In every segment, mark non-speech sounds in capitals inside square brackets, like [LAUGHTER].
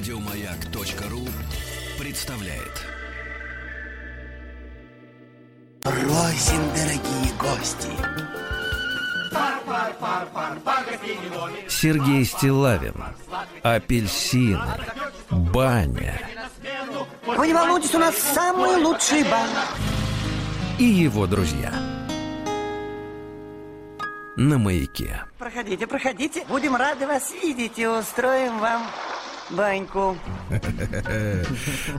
Радиомаяк.ру представляет. Просим, дорогие гости. Сергей Стилавин Апельсины Баня Вы не волнуйтесь, у нас самый лучший бан. и его друзья На маяке Проходите, проходите. Будем рады вас видеть и устроим вам баньку.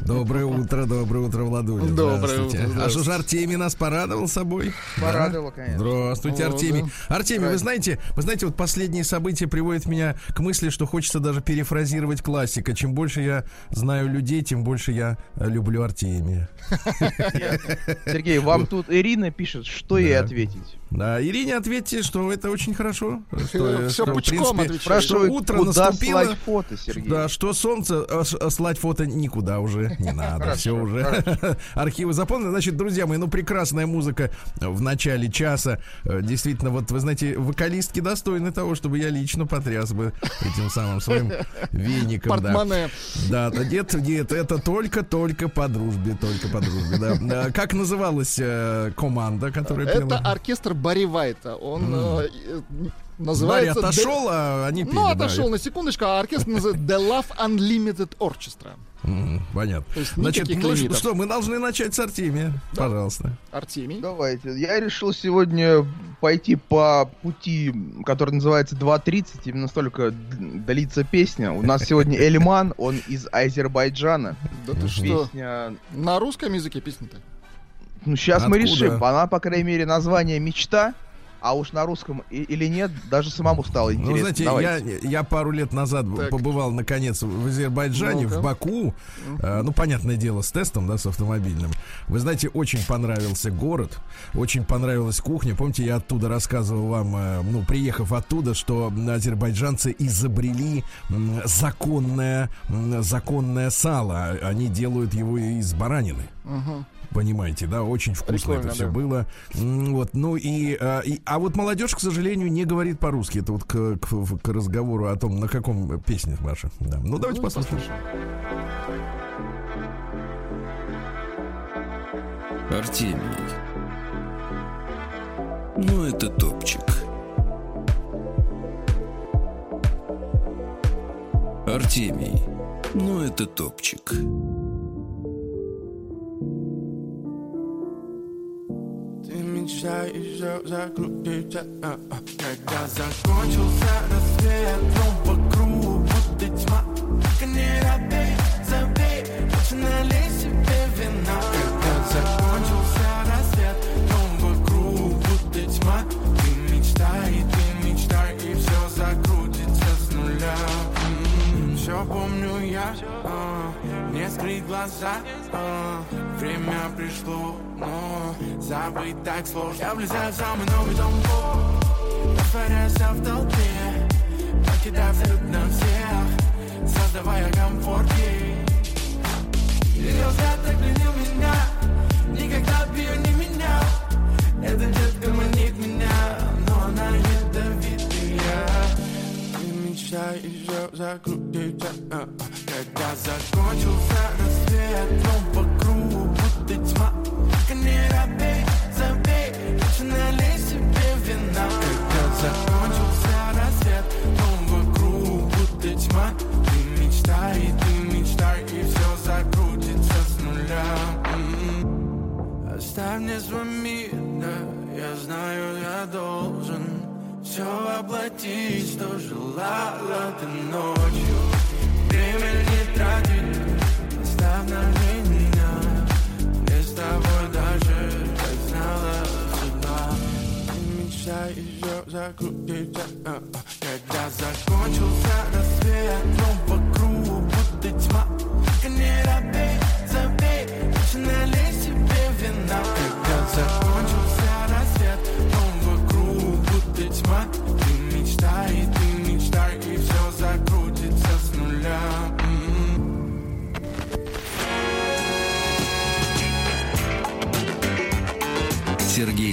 Доброе утро, доброе утро, Владуля. Доброе утро, А что же Артемий нас порадовал собой? Порадовал, Да? конечно. Здравствуйте, Артемий. Артемий, вы знаете, вы знаете, вот последние события приводят меня к мысли, что хочется даже перефразировать классика. Чем больше я знаю людей, тем больше я э, люблю Артемия. [LAUGHS] Сергей, вам тут Ирина пишет, что ей ответить. Да, Ирине ответьте, что это очень хорошо. Что, Всё что, пучком принципе, отвечает. Что утро куда наступило. слать фото, Сергей? Да, что солнце, а, а слать фото никуда уже не [LAUGHS] надо. Все уже. [LAUGHS] Архивы заполнены. Значит, друзья мои, ну прекрасная музыка в начале часа. Э, Действительно, вот вы знаете, вокалистки достойны того, чтобы я лично потряс бы этим самым своим [LAUGHS] веником. да. Портмоне. Да, да, нет, нет, это только-только по дружбе, только по дружбе, да. Э, Как называлась э, команда, которая Это пела? оркестр Барри Вайта. Он э, э, Барри называется... отошел, а они пели. Ну, да. отошел на секундочку, а оркестр называется The Love Unlimited Orchestra. М, Понятно. То есть Значит, ну лимитов. что, мы должны начать с Артемия. Пожалуйста. Артемий. Давайте. Я решил сегодня пойти по пути, который называется 2.30, именно столько длится песня. У нас сегодня [LAUGHS] Эльман, он из Азербайджана. Да ты что? Песня... На русском языке песня-то? Ну, сейчас мы Откуда? решим. Она, по крайней мере, название «Мечта», а уж на русском или нет, даже самому стало интересно. Ну, знаете, Давайте. я, я пару лет назад Так. побывал, наконец, в Азербайджане, Ну-ка. в Баку. Э, ну, понятное дело, с тестом, да, с автомобильным. Вы знаете, очень понравился город, очень понравилась кухня. Помните, я оттуда рассказывал вам, э, ну, приехав оттуда, что азербайджанцы изобрели м, законное, м, законное сало. Они делают его из баранины. Мгм. Понимаете, да, очень вкусно Прикольно, это все да. было. Вот, ну и, а, и- а вот молодежь, к сожалению, не говорит по-русски. Это вот к, к- к разговору о том, на каком песне ваша. Да. Ну давайте Ну, послушаем. Артемий. Ну, это топчик. Артемий. Ну, это топчик. Ты мечтаешь же закрутиться а, а. Когда закончился рассвет Но вокруг будто тьма Только не робей, забей Лучше налей себе вина Когда закончился рассвет Но вокруг будто тьма Ты мечтай, ты мечтай И все закрутится с нуля Все помню я а, Не скрыть глаза. А, Время пришло, но забыть так сложно. Я влезаю в самый новый дом. Растворяйся в толпе Покидая абсолютно всех Создавая комфорт ей. Ее взгляд так пленил меня Никогда б ее не менял. Эта детка манит меня Но она ядовитая. Ты мечтаешь же закрутиться а, а. Когда не закончился Оставь мне мир, да Я знаю, я должен Все воплотить, что желала ты ночью. Время не тратить На меня Мне с даже как знала судьба Ты мечтаешь же закрутиться а, а. Когда закончился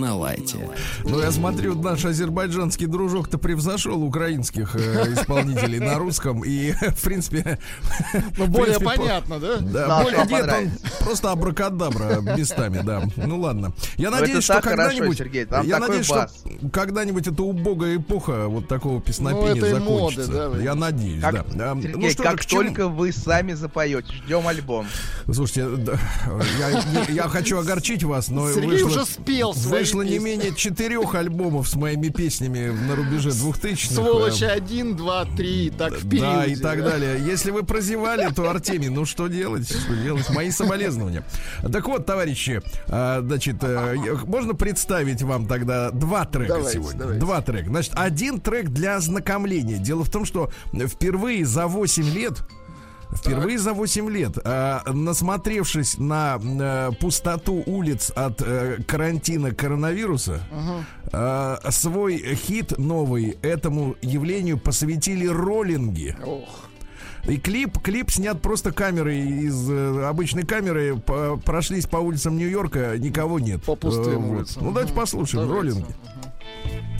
На лайте. Ну, я смотрю, наш азербайджанский дружок-то превзошел украинских э, исполнителей на русском. И, [LAUGHS] в принципе... Ну, более принципе, по- понятно, да? Да, Да, более нет, он просто абракадабра местами, да. Ну ладно. Я Ну, надеюсь, что когда-нибудь... Сергей, я надеюсь, бас. что когда-нибудь эта убогая эпоха вот такого песнопения Ну, моды, закончится. да, я надеюсь, Как, да. Да. Сергей, Ну что как только вы сами запоете, ждем альбом. Слушайте, я, хочу огорчить вас, но Сергей вышло, уже спел свои вышло не менее четырех альбомов с моими песнями на рубеже двухтысячных. Сволочи Э, 1, 2, 3, так в периоде. Да, и так далее. Если вы прозевали, то Артемий, ну что делать? Что делать? Мои соболезнования. Так вот, товарищи, а, значит, э, можно представить вам тогда два трека Давайте, сегодня. давайте. Два трека. Значит, один трек для ознакомления. Дело в том, что впервые за 8 лет Впервые за 8 лет, а, насмотревшись на э, пустоту улиц от э, карантина коронавируса, а, свой хит новый этому явлению посвятили роллинги. Ох. И клип, клип снят просто камерой из э, обычной камеры. По- прошлись по улицам Нью-Йорка, никого нет. По пустым Э, улицам. Ну давайте послушаем Давайте. роллинги. I'm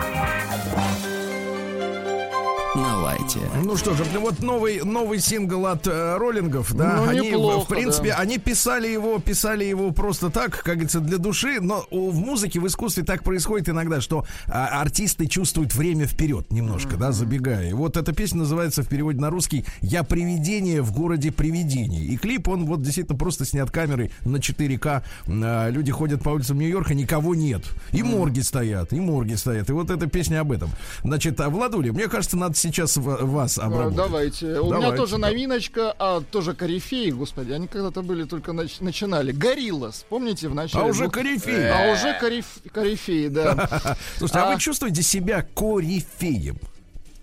На лайте. Ну что же, вот новый, новый сингл от э, роллингов, да, Ну, они, неплохо, в принципе, да. они писали его, писали его просто так, как говорится, для души, но в музыке, в искусстве так происходит иногда, что а, артисты чувствуют время вперед немножко, да, забегая. И вот эта песня называется в переводе на русский «Я привидение в городе привидений». И клип, он вот действительно просто снят камерой на 4К. А, Люди ходят по улицам Нью-Йорка, никого нет. И морги стоят, и морги стоят. И вот эта песня об этом. Значит, а, Владуля, мне кажется, надо сейчас в- вас А, обработать. Давайте. У меня Давайте. тоже новиночка, а тоже корифеи, господи, они когда-то были только нач- начинали. Гориллас, помните в начале? А уже корифеи. А уже кориф- корифеи, да. [LAUGHS] Слушайте, а, А- вы чувствуете себя корифеем?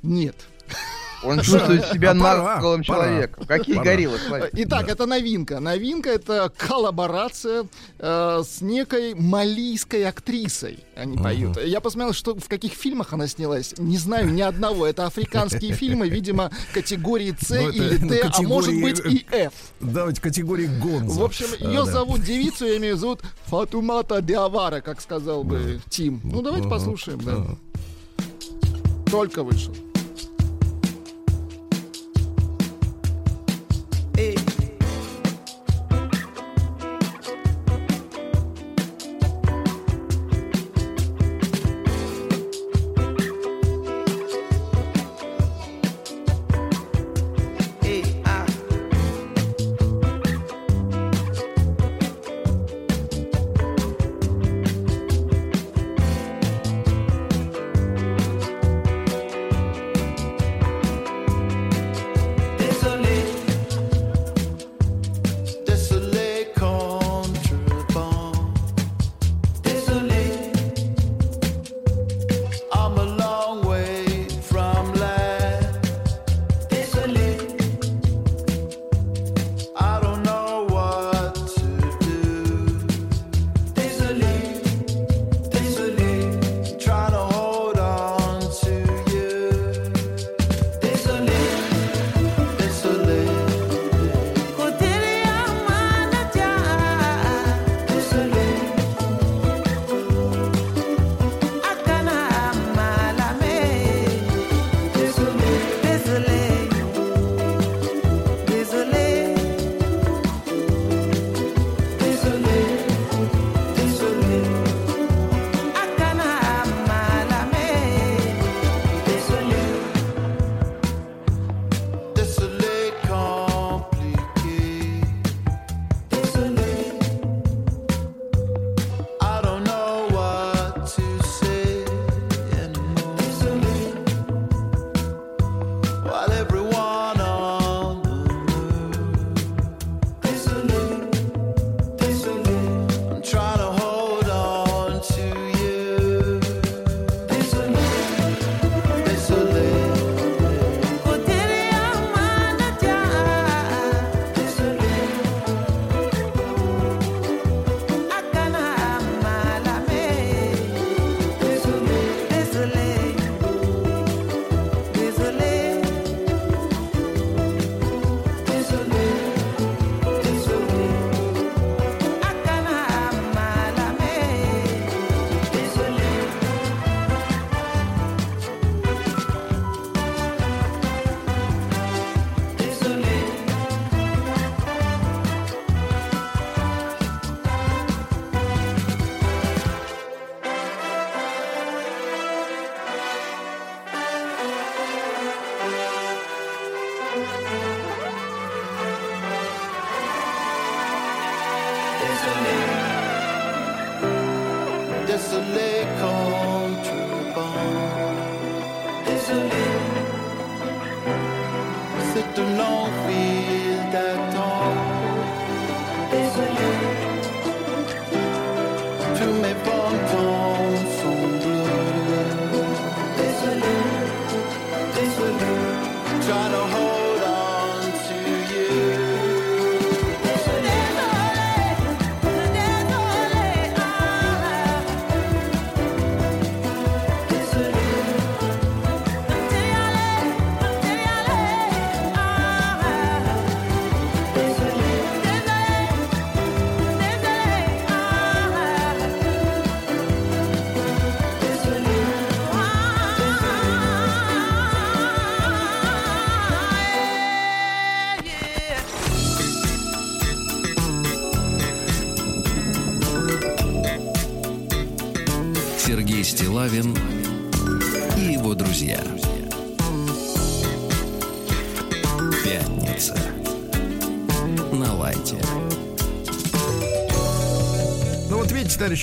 Нет. Он чувствует себя А нарколом человеком. Какие гориллы. Итак, это новинка. Новинка это коллаборация э, с некой малийской актрисой. Они поют. Я посмотрел, что в каких фильмах она снялась. Не знаю ни одного. Это африканские [LAUGHS] фильмы, видимо, категории С Ну, или Д, а может быть и F. Давайте категории Гонза. В общем, А, ее да. зовут девицу, я имею в виду, зовут Фатумата Диавара, как сказал бы Тим. Ну, давайте послушаем, да. Только вышел.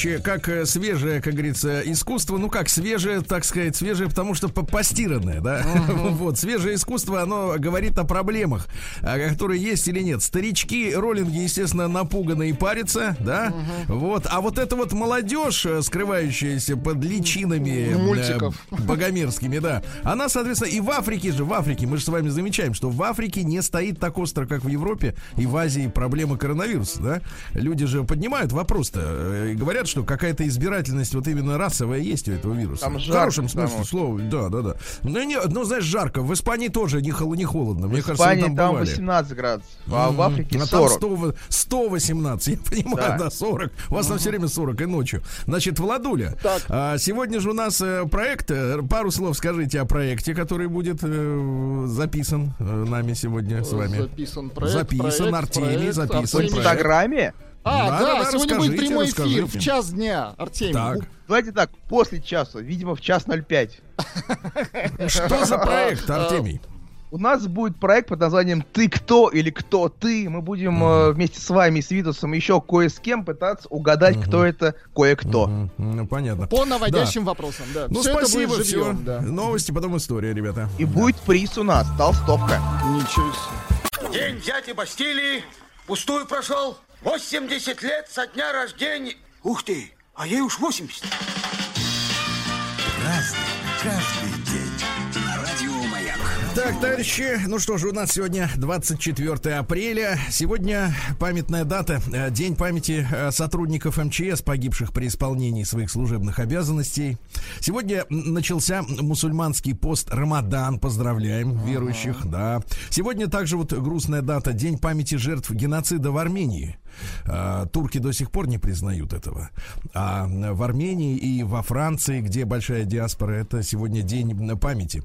Товарищи, как э, свежее, как говорится, искусство, ну как свежее, так сказать, свежее, потому что по- постиранное, да? [LAUGHS] Вот, свежее искусство, оно говорит о проблемах, а, которые есть или нет. Старички, роллинги, естественно, напуганы и парятся, да? Вот, а вот эта вот молодежь, э, скрывающаяся под личинами э, Мультиков. Богомерзкими, да, она, соответственно, и в Африке же, в Африке, мы же с вами замечаем, что в Африке не стоит так остро, как в Европе и в Азии проблема коронавируса, да? Люди же поднимают вопрос-то э, и говорят, что какая-то избирательность вот именно расовая есть у этого вируса. Там в жарко, хорошем смысле что. слова, да, да, да. Ну, не, ну, знаешь, жарко. В Испании тоже не, хол- не холодно. Мне В кажется, вы Испании там там бывали. 18 градусов, а в. Африке А там 40. 100, 118, я понимаю, да, Да. 40. У вас там все время 40 и ночью. Значит, Владуля, а, сегодня же у нас э, проект. Э, Пару слов скажите о проекте, который будет э, записан э, нами сегодня с вами. Записан проект. Записан, проект, Артемий, проект, записан В Артемий. проект. Инстаграме? А, Да, да, да, сегодня будет расскажите, прямой эфир расскажите. в час дня, Артемий. Так, Давайте так, после часа, видимо, в час 05. что за проект, Артемий? У нас будет проект под названием «Ты кто?» или «Кто ты?». Мы будем э, вместе с вами, с Витусом, еще кое с кем пытаться угадать, кто это кое-кто. Мгм, Ну, понятно. По наводящим вопросам, да. Ну, это спасибо, будет все. да. Новости, потом история, ребята. И будет приз у нас, толстовка. Ничего себе. День дяди Бастилии пустую прошел. 80 лет со дня рождения. Ух ты, а ей уж 80. Так, товарищи, ну что же, у нас сегодня 24 апреля. Сегодня памятная дата, э, День памяти э, сотрудников МЧС, погибших при исполнении своих служебных обязанностей. Сегодня начался мусульманский пост Рамадан. Поздравляем верующих, да. Сегодня также вот грустная дата, День памяти жертв геноцида в Армении. А, Турки до сих пор не признают этого. А в Армении и во Франции, где большая диаспора, это сегодня день памяти.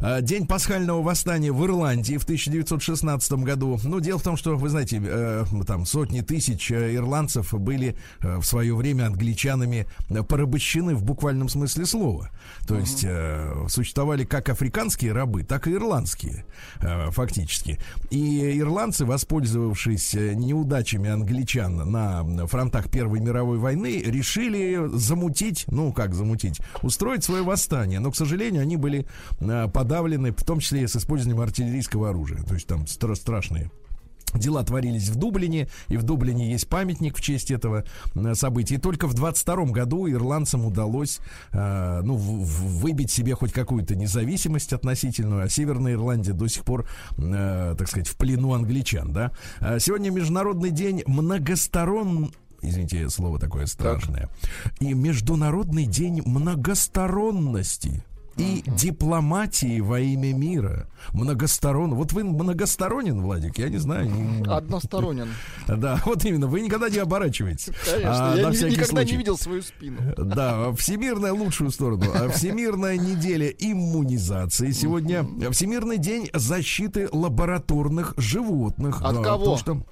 А, День пасхального восстания в Ирландии в 1916 году. Ну, дело в том, что, вы знаете, э, там сотни тысяч э, ирландцев были э, в свое время англичанами порабощены в буквальном смысле слова. То есть э, существовали как африканские рабы, так и ирландские, э, фактически. И ирландцы, воспользовавшись неудачами англичан на фронтах Первой мировой войны, решили замутить, ну как замутить, устроить свое восстание. Но, к сожалению, они были э, подавлены, в том числе и с использованием артиллерийского оружия. То есть там стра- страшные Дела творились в Дублине, и в Дублине есть памятник в честь этого э, события. И только в 22 году ирландцам удалось э, ну, в- выбить себе хоть какую-то независимость относительную, а Северная Ирландия до сих пор, э, так сказать, в плену англичан. Да? А Сегодня Международный день многосторон... Извините, слово такое страшное. И Международный день многосторонности и дипломатии во имя мира. Многосторонно. Вот вы многосторонен, Владик, я не знаю. не- Односторонен. [LAUGHS] Да, вот именно. Вы никогда не оборачиваетесь. Конечно, А, я ни- никогда случай. не видел свою спину. [LAUGHS] Да, всемирная лучшую сторону. А Всемирная неделя иммунизации. Сегодня Всемирный день защиты лабораторных животных. От Да, кого? потому что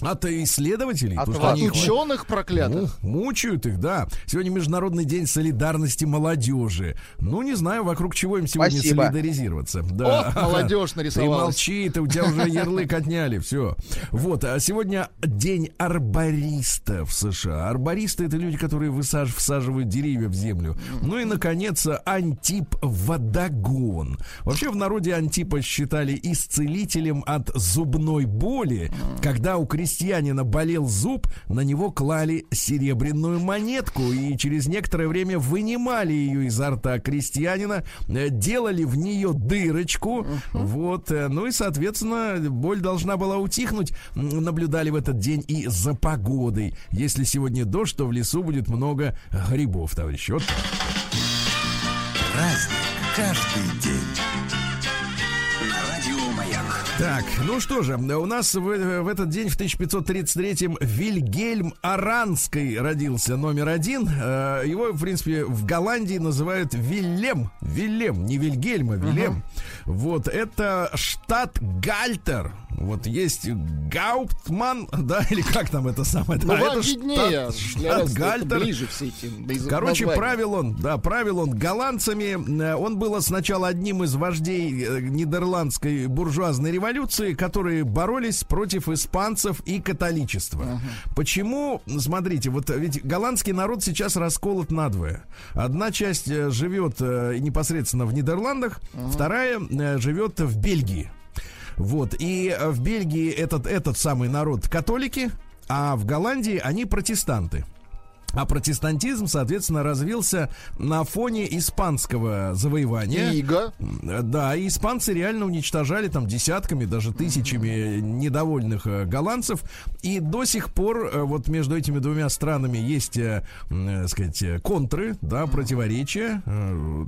от исследователей. От потому их Ученых проклятых. ну, мучают их, да. Сегодня Международный день солидарности молодежи. Ну, не знаю, вокруг чего им сегодня Спасибо. солидаризироваться. Да. О, молодежь [LAUGHS] Ты нарисовалась. молчи, ты, у тебя уже ярлык отняли, все. Вот, а сегодня день арбориста в США. Арбористы это люди, которые высаж... всаживают деревья в землю. Ну и, наконец, Антип Водогон. Вообще в народе Антипа считали исцелителем от зубной боли. Когда у крестьянина болел зуб, на него клали серебряную монетку и через некоторое время вынимали ее изо рта крестьянина, э, делали в нее дырочку, вот, э, ну и, соответственно, боль должна была утихнуть. Наблюдали в этот день и за погодой. Если сегодня дождь, то в лесу будет много грибов, товарищи. Вот так. Каждый день. Так, ну что же, у нас в, в этот день, в 1533-м, Вильгельм Аранский родился номер один. Э, Его, в принципе, в Голландии называют Вильям. Вильям, не Вильгельм, а Вильям. Вот, это штат Гальтер. Вот есть Гауптман, да, [LAUGHS] или как там это самое? Ну, да, это виднее. штат, штат Гальтер. ближе все эти Короче, названия. правил он, да, правил он голландцами. Э, Он был сначала одним из вождей э, нидерландской буржуазной революции, которые боролись против испанцев и католичества. Почему? Смотрите, вот ведь голландский народ сейчас расколот надвое. Одна часть э, живет непосредственно в Нидерландах, вторая э, живет в Бельгии. Вот. И э, в Бельгии этот, этот самый народ католики, а в Голландии они протестанты. А протестантизм, соответственно, развился на фоне испанского завоевания. Иго. Да, и испанцы реально уничтожали там десятками, даже тысячами недовольных э, голландцев. И до сих пор э, вот между этими двумя странами есть, м, э, сказать, контры, да, противоречия.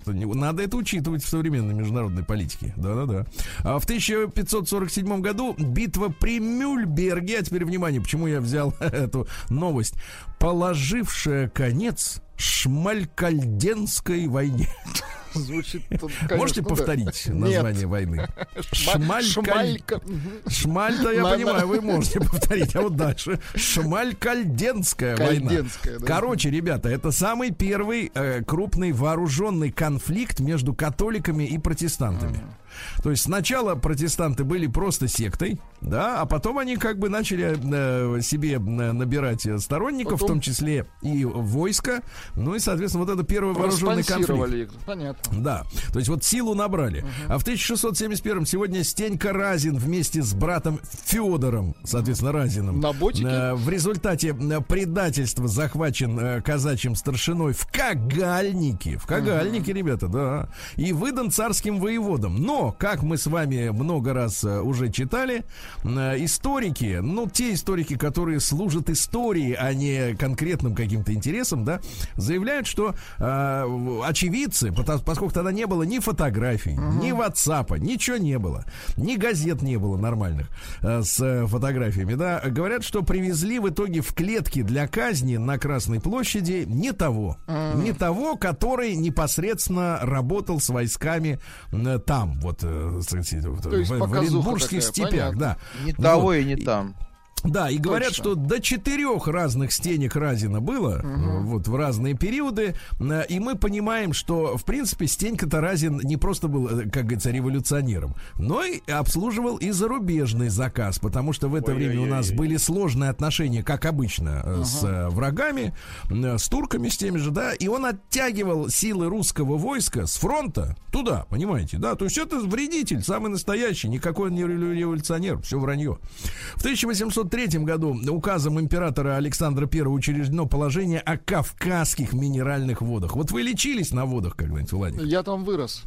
Надо это учитывать в современной международной политике. Да-да-да. А в 1547 году битва при Мюльберге, а теперь внимание, почему я взял [LAUGHS] эту новость, положившая конец Шмалькальденской войне. Звучит, тут, конечно, Можете ну да. повторить Нет. название войны? Шма- Шмалькаль- Шмалька. Шмаль-то я На- понимаю, на- вы можете повторить, а вот дальше. Шмаль-Кальденская война. Да. Короче, ребята, это самый первый э, крупный вооруженный конфликт между католиками и протестантами. То есть сначала протестанты были просто сектой, да, а потом они как бы начали э, себе э, набирать сторонников, в Потом- том числе и войско. Ну и, соответственно, вот это первый вооруженный конфликт. Их. Понятно. Да, то есть вот силу набрали. А в 1671 сегодня Стенька Разин вместе с братом Федором, соответственно, Разиным. На ботике? э, В результате э, предательства захвачен э, казачьим старшиной в Кагальнике. В Кагальнике, ребята, да. И выдан царским воеводам. Но, как мы с вами много раз э, уже читали, историки, ну, те историки, которые служат истории, а не конкретным каким-то интересам, да, заявляют, что очевидцы, пото- поскольку тогда не было ни фотографий, ни WhatsApp, ничего не было, ни газет не было нормальных э, с э, фотографиями, да, говорят, что привезли в итоге в клетки для казни на Красной площади не того, не того, который непосредственно работал с войсками э, там, вот, э, в, в показуха Оренбургских такая, степях, понятно. да. Не Вот. того и не там. Да, и говорят, Точно. что до четырех разных стенек Разина было, э, вот в разные периоды, Э, и мы понимаем, что, в принципе, Стенька-то Разин не просто был, э, как говорится, революционером, но и обслуживал и зарубежный заказ, потому что в это время у нас были сложные отношения, как обычно, э, с врагами, с турками, с теми же, да, и он оттягивал силы русского войска с фронта туда, понимаете, да, то есть это вредитель, самый настоящий, никакой он не револю- революционер, все вранье. В 1803 году указом императора Александра I учреждено положение о кавказских минеральных водах. Вот вы лечились на водах когда-нибудь, Владик? Я там вырос.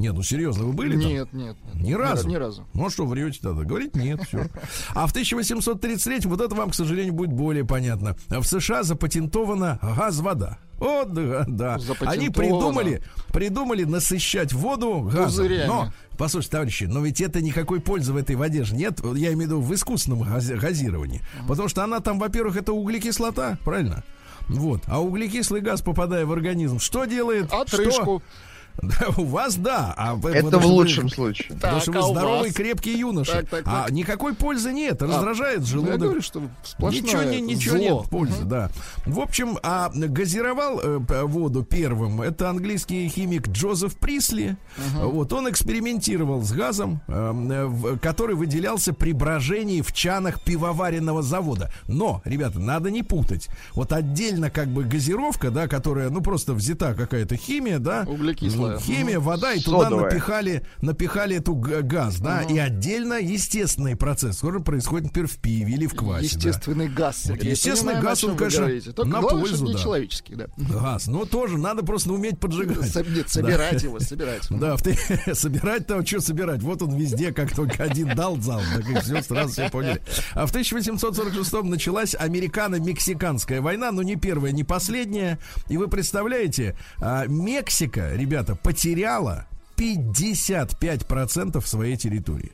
Нет, ну серьезно, вы были там? Нет, нет. нет. Ни разу? Ни разу. Ну а что, врете тогда? Говорить нет, все. А в 1833 вот это вам, к сожалению, будет более понятно. В США запатентована газ-вода. О, да, да. Они придумали, придумали насыщать воду газом. Пузырями. Но, послушайте, товарищи, но ведь это никакой пользы в этой воде же нет. Я имею в виду в искусственном гази- газировании. Потому что она там, во-первых, это углекислота, правильно? Вот. А углекислый газ, попадая в организм, что делает? Отрыжку. Что? [LAUGHS] Да, у вас да. А вы- Это в что вы- лучшем случае. Потому что Так, вы а здоровый, вас? крепкий юноша. Так, так, А так. никакой пользы нет. Раздражает Ну, Я желудок. говорю, что сплошное Ничего, не- ничего зло. нет пользы, да. В общем, а газировал э, воду первым это английский химик Джозеф Присли. Вот он экспериментировал с газом, э, э, в- который выделялся при брожении в чанах пивоваренного завода. Но, ребята, надо не путать. Вот отдельно как бы газировка, да, которая, ну просто взята какая-то химия, да, Углекислая. Химия, вода и туда Содовая. напихали, напихали эту газ, да, и отдельно естественный процесс, который происходит, например, в пиве или в квасе. да. Естественный газ, Сергей. Естественный понимаю, газ, он, конечно, на главное, пользу, да. человеческий, да. [LAUGHS] Газ. Но тоже надо просто уметь поджигать. Соб- нет, собирать его, собирать. [LAUGHS] Да, в ты- [LAUGHS] собирать-то, что собирать? Вот он везде, как только один дал зал, так и все, сразу все поняли. А в 1846 началась американо-мексиканская война, но не первая, не последняя. И вы представляете, а, Мексика, ребята, потеряла 55% своей территории.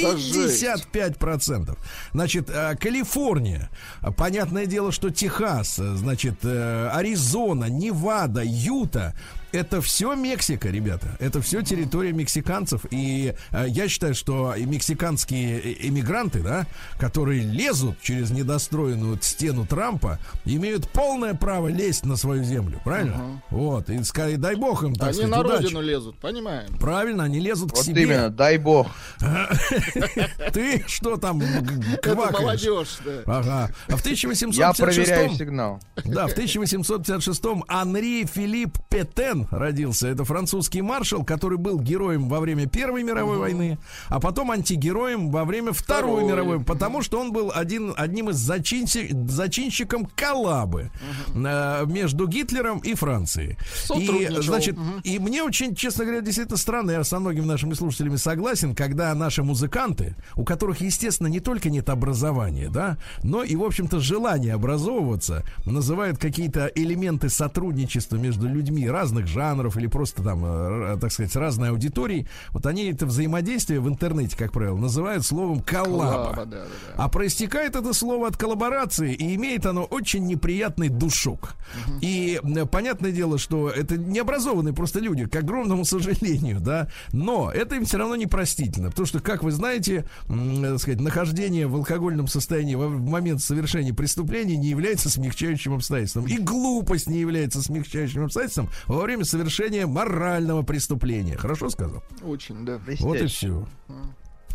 Да жесть. 55%. Значит, э, Калифорния, э, понятное дело, что Техас, э, значит, Аризона, Невада, Юта, это все Мексика, ребята. Это все территория мексиканцев. И э, я считаю, что и мексиканские э- эмигранты, да, которые лезут через недостроенную стену Трампа, имеют полное право лезть на свою землю. Правильно? Вот. И ска- дай бог им, так Они сказать, на удачи. родину лезут, понимаем. Правильно, они лезут к Вот себе. именно, дай бог. [LAUGHS] Ты что там Это квакаешь? молодежь, да. Ага. А в Я проверяю 1856 сигнал. да, в 1856-м Анри Филипп Петен родился. Это французский маршал, который был героем во время Первой мировой войны, а потом антигероем во время Второй Второй. мировой, потому что он был один, одним из зачинщик, зачинщиком коллабы э, между Гитлером и Францией. И, значит, Мгм. и мне очень, честно говоря, действительно странно, я со многими нашими слушателями согласен, когда наши музыканты, у которых, естественно, не только нет образования, да, но и, в общем-то, желание образовываться, называют какие-то элементы сотрудничества между людьми разных жанров или просто там, э, р- так сказать, разной аудитории. Вот они это взаимодействие в интернете, как правило, называют словом коллаба. Коллаба, да, да, да. А проистекает это слово от коллаборации, и имеет оно очень неприятный душок. И э, понятное дело, что это необразованные просто люди, к огромному сожалению, да. Но это им все равно непростительно, потому что, как вы знаете, э, так сказать, нахождение в алкогольном состоянии в момент совершения преступления не является смягчающим обстоятельством. И глупость не является смягчающим обстоятельством во время совершения морального преступления. Хорошо сказал? Очень, да. Вот и все.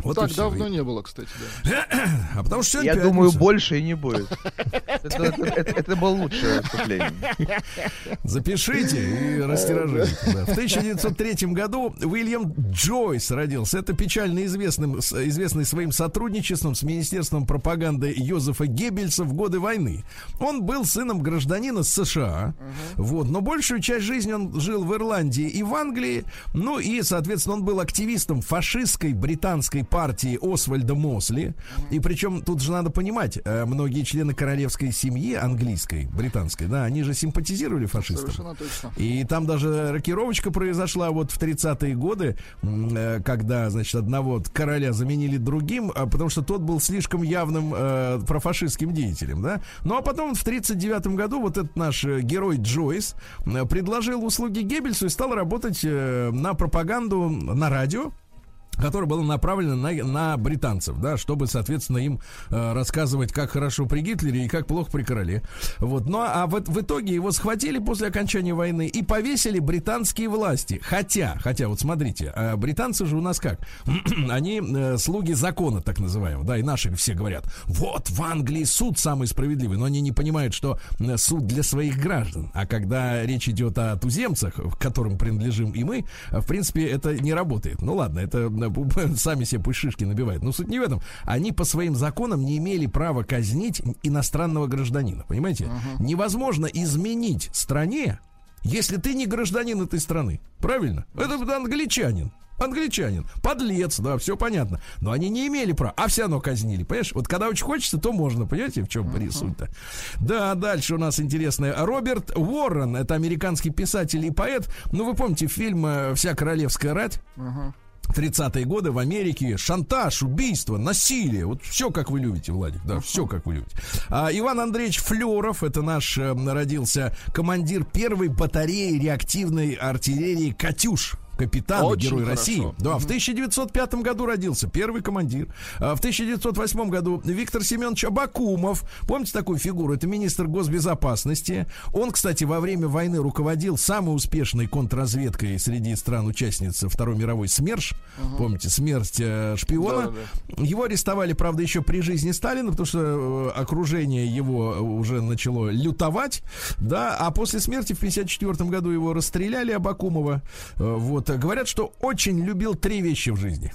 Вот так давно не было, кстати, да. [CLEARS THROAT] А потому что Я сегодня думаю, пятница. больше и не будет. Это, это- это- это было лучшее выступление. [LAUGHS] Запишите и растиражируйте. да. В 1903 году Уильям Джойс родился. Это печально известным, известный своим сотрудничеством с Министерством пропаганды Йозефа Геббельса в годы войны. Он был сыном гражданина США, вот, но большую часть жизни он жил в Ирландии и в Англии. Ну и, соответственно, он был активистом фашистской британской партии Освальда Мосли. И причем тут же надо понимать, э, многие члены королевской семьи английской, британской, да, они же симпатизировали фашистам. Совершенно точно. И там даже рокировочка произошла вот в 30-е годы, э, когда, значит, одного короля заменили другим, а потому что тот был слишком явным э, профашистским деятелем, да. Ну а потом в 39 году вот этот наш э, герой Джойс предложил услуги Геббельсу и стал работать на пропаганду на радио которая была направлена на, на британцев, да, чтобы, соответственно, им э, рассказывать, как хорошо при Гитлере и как плохо при короле. Вот. Ну а в, в итоге его схватили после окончания войны и повесили британские власти. Хотя, хотя, вот смотрите, э, британцы же у нас как? [CLEARS THROAT] Они э, слуги закона, так называемого, да, и наши все говорят, вот в Англии суд самый справедливый, но они не понимают, что э, суд для своих граждан. А когда речь идет о туземцах, к которым принадлежим и мы, э, в принципе, это не работает. Ну ладно, это э, сами себе пусть шишки набивают. Но суть не в этом. Они по своим законам не имели права казнить иностранного гражданина. Понимаете? Невозможно изменить стране, если ты не гражданин этой страны. Правильно? Это англичанин. Англичанин, подлец, да, все понятно. Но они не имели права, а все равно казнили, понимаешь? Вот когда очень хочется, то можно, понимаете, в чем суть-то? Да, дальше у нас интересное. Роберт Уоррен, это американский писатель и поэт. Ну, вы помните фильм э, «Вся королевская рать»? 30-е годы в Америке шантаж, убийство, насилие. Вот все, как вы любите, Владик. Да, все, как вы любите. А, Иван Андреевич Флеров, это наш э, родился командир первой батареи реактивной артиллерии «Катюш». Капитан Очень герой хорошо. России. Да, в 1905 году родился первый командир. А в 1908 году Виктор Семенович Абакумов. Помните такую фигуру? Это министр госбезопасности. Он, кстати, во время войны руководил самой успешной контрразведкой среди стран-участниц Второй мировой СМЕРШ. Помните, смерть э, шпиона. Его арестовали, правда, еще при жизни Сталина, потому что э, окружение его уже начало лютовать. Да, а после смерти в 1954 году его расстреляли Абакумова. Э, Вот. Говорят, что очень любил три вещи в жизни.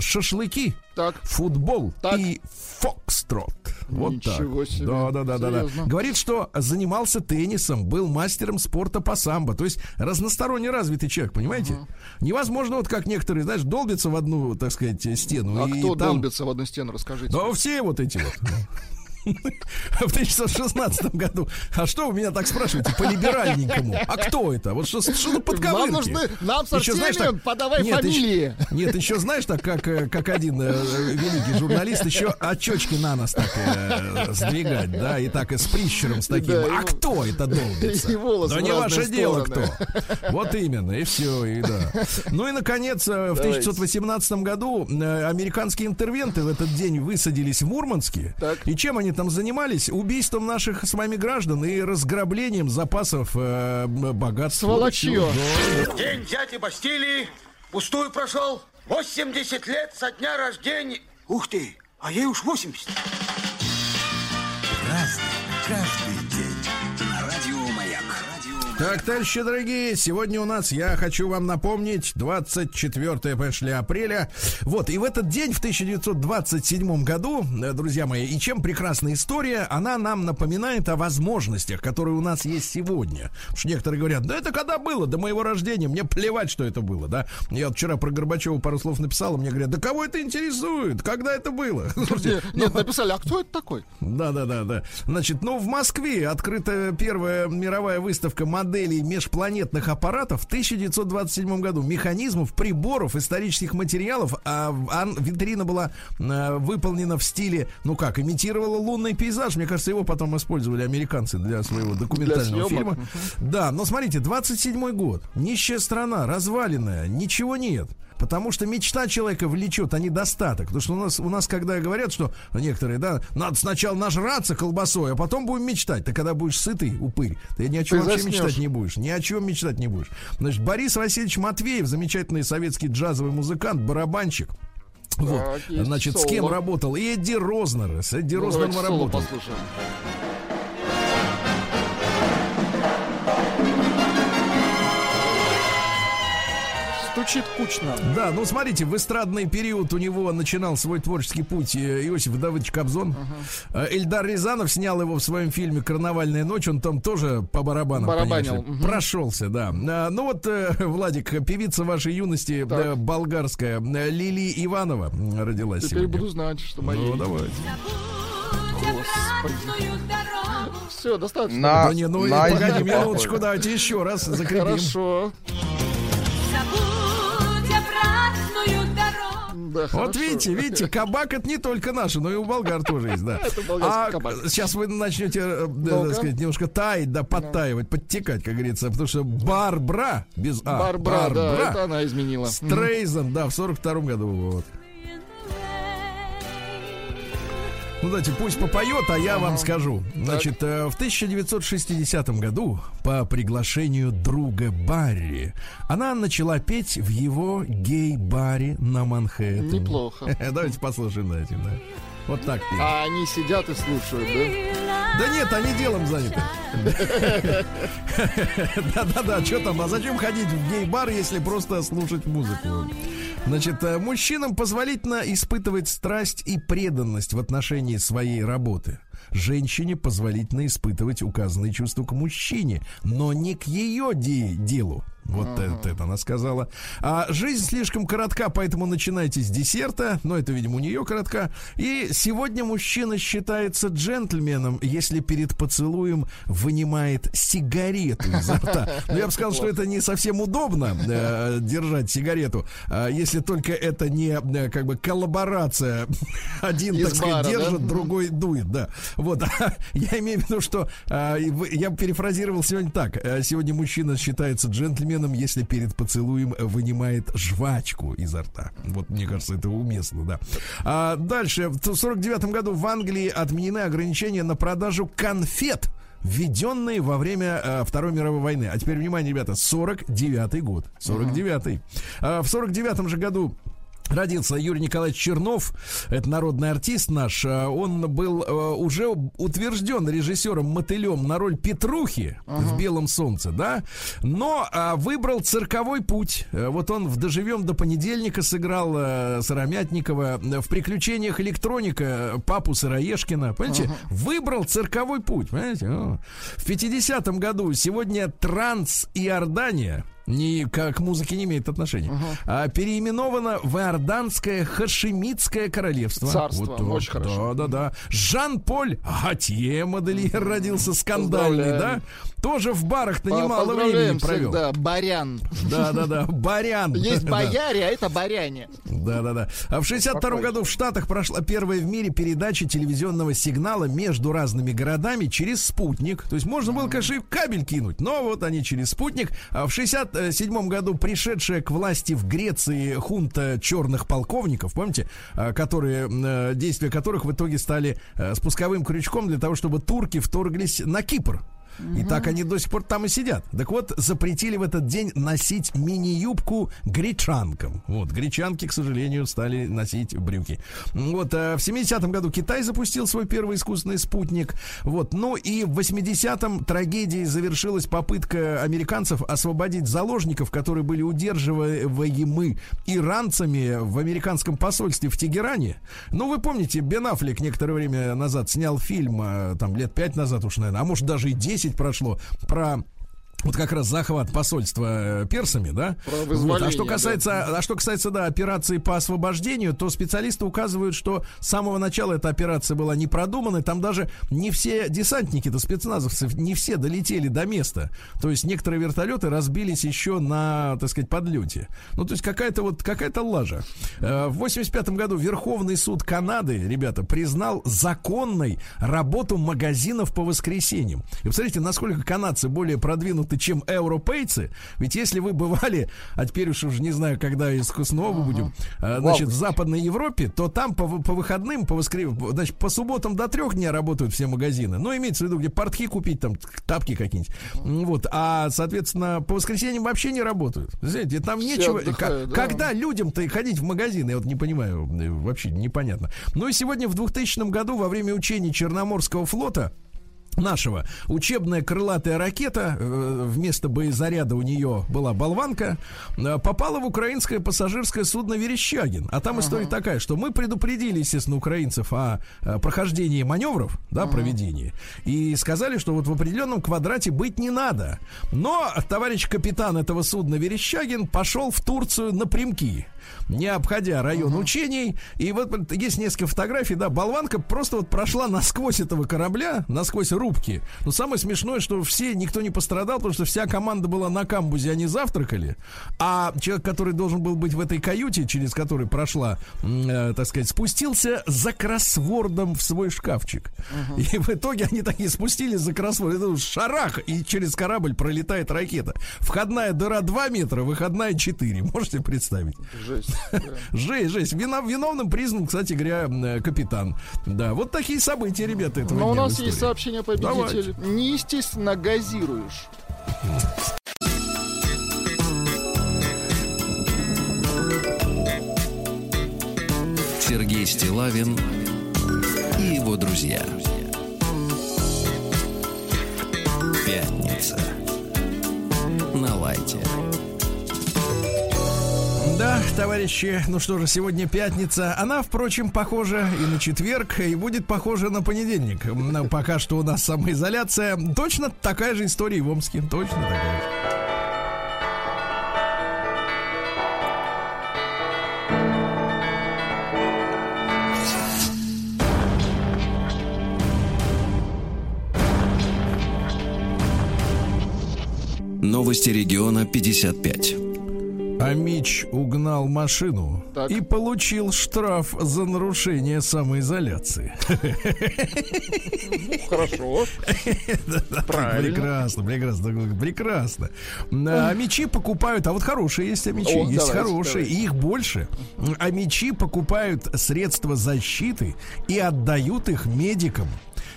Шашлыки, Так. футбол Так. и фокстрот. Вот Ничего так. себе. Да, да, да, да, да. Говорит, что занимался теннисом, был мастером спорта по самбо. То есть разносторонне развитый человек, понимаете? Невозможно, вот как некоторые, знаешь, долбятся в одну, так сказать, стену. А кто там... долбится в одну стену, расскажите. Да, все вот эти вот. [LAUGHS] [LAUGHS] в 1916 году. А что вы меня так спрашиваете по либеральненькому? А кто это? Вот что, что за подковырки? Нам нужны, нам с Еще, знаешь, так- подавай Нет, фамилии. еще- нет, еще знаешь, так как, э, как один э, великий журналист, еще очечки на нас так э, сдвигать, да, и так и с прищером с таким. Да, а и- кто это долбится? да не ваше дело стороны. кто. Вот именно, и все, и да. Ну и, наконец, э, в Давайте. 1918 году э, американские интервенты в этот день высадились в Мурманске. Так. И чем они там занимались? Убийством наших с вами граждан и разграблением запасов э, богатств. Сволочье. День дяди Бастилии пустую прошел. 80 лет со дня рождения. Ух ты, а ей уж 80. Разный, каждый Так, товарищи дорогие, сегодня у нас, я хочу вам напомнить, 24 пошли апреля. Вот, и в этот день, в 1927 году, э, друзья мои, и чем прекрасна история, она нам напоминает о возможностях, которые у нас есть сегодня. Потому что некоторые говорят, да это когда было, до моего рождения, мне плевать, что это было, да. Я вот вчера про Горбачева пару слов написал, и мне говорят, да кого это интересует, когда это было? [LAUGHS] Слушайте, ну, Нет, написали, а кто это такой? да, да, да, да. Значит, ну в Москве открыта первая мировая выставка моделей межпланетных аппаратов в 1927 году. Механизмов, приборов, исторических материалов. А, а витрина была а, выполнена в стиле, ну как, имитировала лунный пейзаж. Мне кажется, его потом использовали американцы для своего документального съемок. фильма. Да, но смотрите, 27 год. Нищая страна, разваленная, ничего нет. Потому что мечта человека влечет, а не достаток. Потому что у нас, у нас, когда говорят, что некоторые, да, надо сначала нажраться колбасой, а потом будем мечтать. Ты когда будешь сытый, упырь, ты ни о чем Ты вообще заснешь. мечтать не будешь. Ни о чем мечтать не будешь. Значит, Борис Васильевич Матвеев, замечательный советский джазовый музыкант, барабанщик. Вот. есть Значит, с кем соло. работал? И Эдди Рознер. С Эдди Давайте Рознером соло работал. послушаем. Стучит кучно. Да, ну смотрите, в эстрадный период у него начинал свой творческий путь э, Иосиф Давыдович Кобзон. Э, Эльдар Рязанов снял его в своем фильме «Карнавальная ночь». Он там тоже по барабанам, Барабанил, конечно, мгм. прошелся, да. А, ну вот, э, Владик, певица вашей юности, Так. э, болгарская, э, Лили Иванова родилась Теперь сегодня. буду знать, что мои. Ну, давайте. Все, достаточно. На, да не, ну на погоди минуточку, давайте еще раз закрепим. Хорошо. Да, Вот хорошо. видите, видите, кабак это не только наши, но и у болгар тоже есть, да. [LAUGHS] А кабак. сейчас вы начнете, э, да, Ну-ка. так сказать, немножко таять, да, подтаивать, подтекать, как говорится, потому что Барбра без А, Барбара, да, это она изменила. Стрейзен, да, в 42 году, вот. Ну, давайте, пусть попоет, а я вам скажу. Значит, э, в 1960 году по приглашению друга Барри она начала петь в его гей-баре на Манхэттене. Неплохо. [LAUGHS] Давайте послушаем на этим, да. Вот так петь. А они сидят и слушают, да? Да нет, они делом заняты. Да-да-да, что там, а зачем ходить в гей-бар, если просто слушать музыку? Значит, э, мужчинам позволительно испытывать страсть и преданность в отношении своей работы. Женщине позволительно испытывать указанные чувства к мужчине, но не к ее де- делу. Вот это, это она сказала. А жизнь слишком коротка, поэтому начинайте с десерта. Но это, видимо, у нее коротка. И сегодня мужчина считается джентльменом, если перед поцелуем вынимает сигарету изо рта. [LAUGHS] Но я бы сказал, что это не совсем удобно э, держать сигарету, а если только это не э, как бы коллаборация. [LAUGHS] Один, Из так сказать, бара, да? держит, другой дует, да. Вот, [LAUGHS] я имею в виду, что а, я перефразировал сегодня так. А, Сегодня мужчина считается джентльменом, если перед поцелуем вынимает жвачку изо рта. Вот, мне кажется, это уместно, да. А дальше, в 49 году в Англии отменены ограничения на продажу конфет введенные во время э, Второй мировой войны. А теперь внимание, ребята, 49 год. 49 А, в 49 же году Родился Юрий Николаевич Чернов, это народный артист наш. А, Он был э, уже утвержден режиссером мотылем на роль Петрухи в Белом солнце, да, но а, выбрал цирковой путь. Э, Вот он в Доживем до понедельника сыграл э, Сыромятникова, э, в приключениях электроника э, папу Сыроежкина. Понимаете, выбрал цирковой путь. Понимаете? В 50-м году сегодня Транс Иордания ни к, к музыке не имеет отношения. А, переименовано в Иорданское Хашемитское королевство. Царство, так. очень хорошо. Да, да, да. Жан-Поль Готье, модельер, родился скандальный, Поздравляем. да? Тоже в барах-то немало времени провел. да, барян. Да, да, да. Барян. Есть [LAUGHS] бояре, а это баряне. Да, да, да. А в 62 Спокойно. году в Штатах прошла первая в мире передача телевизионного сигнала между разными городами через спутник. То есть можно было, конечно, и кабель кинуть, но вот они через спутник. А в 67 году пришедшая к власти в Греции хунта черных полковников, помните, а, которые, э, действия которых в итоге стали э, спусковым крючком для того, чтобы турки вторглись на Кипр. И так они до сих пор там и сидят. Так вот, запретили в этот день носить мини-юбку гречанкам. Вот, гречанки, к сожалению, стали носить брюки. Вот, а в 70-м году Китай запустил свой первый искусственный спутник. Вот, ну и в 80-м трагедией завершилась попытка американцев освободить заложников, которые были удерживаемы иранцами в американском посольстве в Тегеране. Ну, вы помните, Бен Аффлек некоторое время назад снял фильм, э, там, лет пять назад уж, наверное, а может даже и 10 прошло, про вот как раз захват посольства э, персами, да? Вот. А что да. касается, а что касается, да, операции по освобождению, то специалисты указывают, что с самого начала эта операция была не продуманной. Там даже не все десантники-то спецназовцы, не все долетели до места. То есть некоторые вертолеты разбились еще на, так сказать, подлете. Ну, то есть какая-то вот, какая-то лажа. Э, В 85 году Верховный суд Канады, ребята, признал законной работу магазинов по воскресеньям. И посмотрите, насколько канадцы более продвинуты, чем европейцы. Ведь если вы бывали, а теперь уж уже не знаю, когда из снова будем, э, значит, в Западной Европе, то там по, по выходным, по воскрес... значит, по субботам до трех дня работают все магазины. Ну, имеется в виду, где портки купить, там, тапки какие-нибудь. Вот. А, соответственно, по воскресеньям вообще не работают. Знаете, там Все нечего... отдыхают, да. Когда людям-то ходить в магазины, я вот не понимаю, э, вообще непонятно. Ну и сегодня в 2000 году во время учений Черноморского флота нашего. Учебная крылатая ракета э, вместо боезаряда у нее была болванка э, попала в украинское пассажирское судно Верещагин а там история такая что мы предупредили естественно украинцев о, э, прохождении маневров да проведении и сказали что вот в определенном квадрате быть не надо. Но товарищ капитан этого судна Верещагин пошел в Турцию напрямки не обходя район учений. И вот есть несколько фотографий, да, болванка просто вот прошла насквозь этого корабля, насквозь рубки. Но самое смешное, что все, никто не пострадал, потому что вся команда была на камбузе, они завтракали. А человек, который должен был быть в этой каюте, через который прошла, э, так сказать, спустился за кроссвордом в свой шкафчик. И в итоге они такие спустились за кроссворд. Это шарах, и через корабль пролетает ракета. Входная дыра 2 метра, выходная 4. Можете представить? Жесть. [LAUGHS] Жесть, жесть. Вина- виновным признан, кстати говоря, э, капитан. Да, вот такие события, ребята, этого Но у нас есть сообщение победителя. Неестественно газируешь. Сергей Стилавин и его друзья. Пятница. На лайте. Да, товарищи, ну что же, сегодня пятница. Она, впрочем, похожа и на четверг, и будет похожа на понедельник. Но пока что у нас самоизоляция. Точно такая же история и в Омске. Точно такая же. Новости региона 55. А Мич угнал машину Так. и получил штраф за нарушение самоизоляции. Хорошо. [LAUGHS] Правильно. Прекрасно, прекрасно, прекрасно. А мечи покупают, а вот хорошие есть а мечи, есть хорошие, и их больше. А мечи покупают средства защиты и отдают их медикам.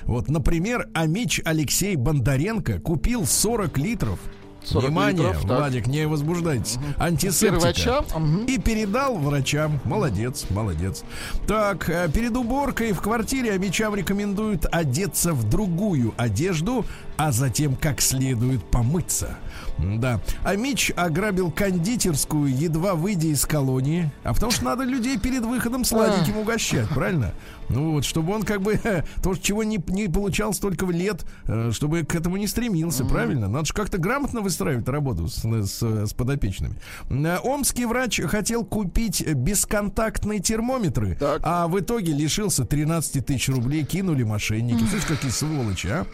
Вот, например, Амич Алексей Бондаренко купил 40 литров 40 Внимание, литров, так. Владик, не возбуждайтесь. Антисептика. Первачам? Мгм. И передал врачам. Молодец, молодец. Так, э, перед уборкой в квартире мечам рекомендуют одеться в другую одежду, а затем как следует помыться. Да. А Мич ограбил кондитерскую, едва выйдя из колонии. А потому что надо людей перед выходом сладеньким угощать, правильно? Ну вот, чтобы он как бы [LAUGHS] то, чего не, не получал столько лет, э, чтобы к этому не стремился, правильно? Надо же как-то грамотно выстраивать работу с, с, с подопечными. Э, Омский врач хотел купить бесконтактные термометры, Так. а в итоге лишился 13 тысяч рублей, кинули мошенники. Слышишь, какие сволочи, а?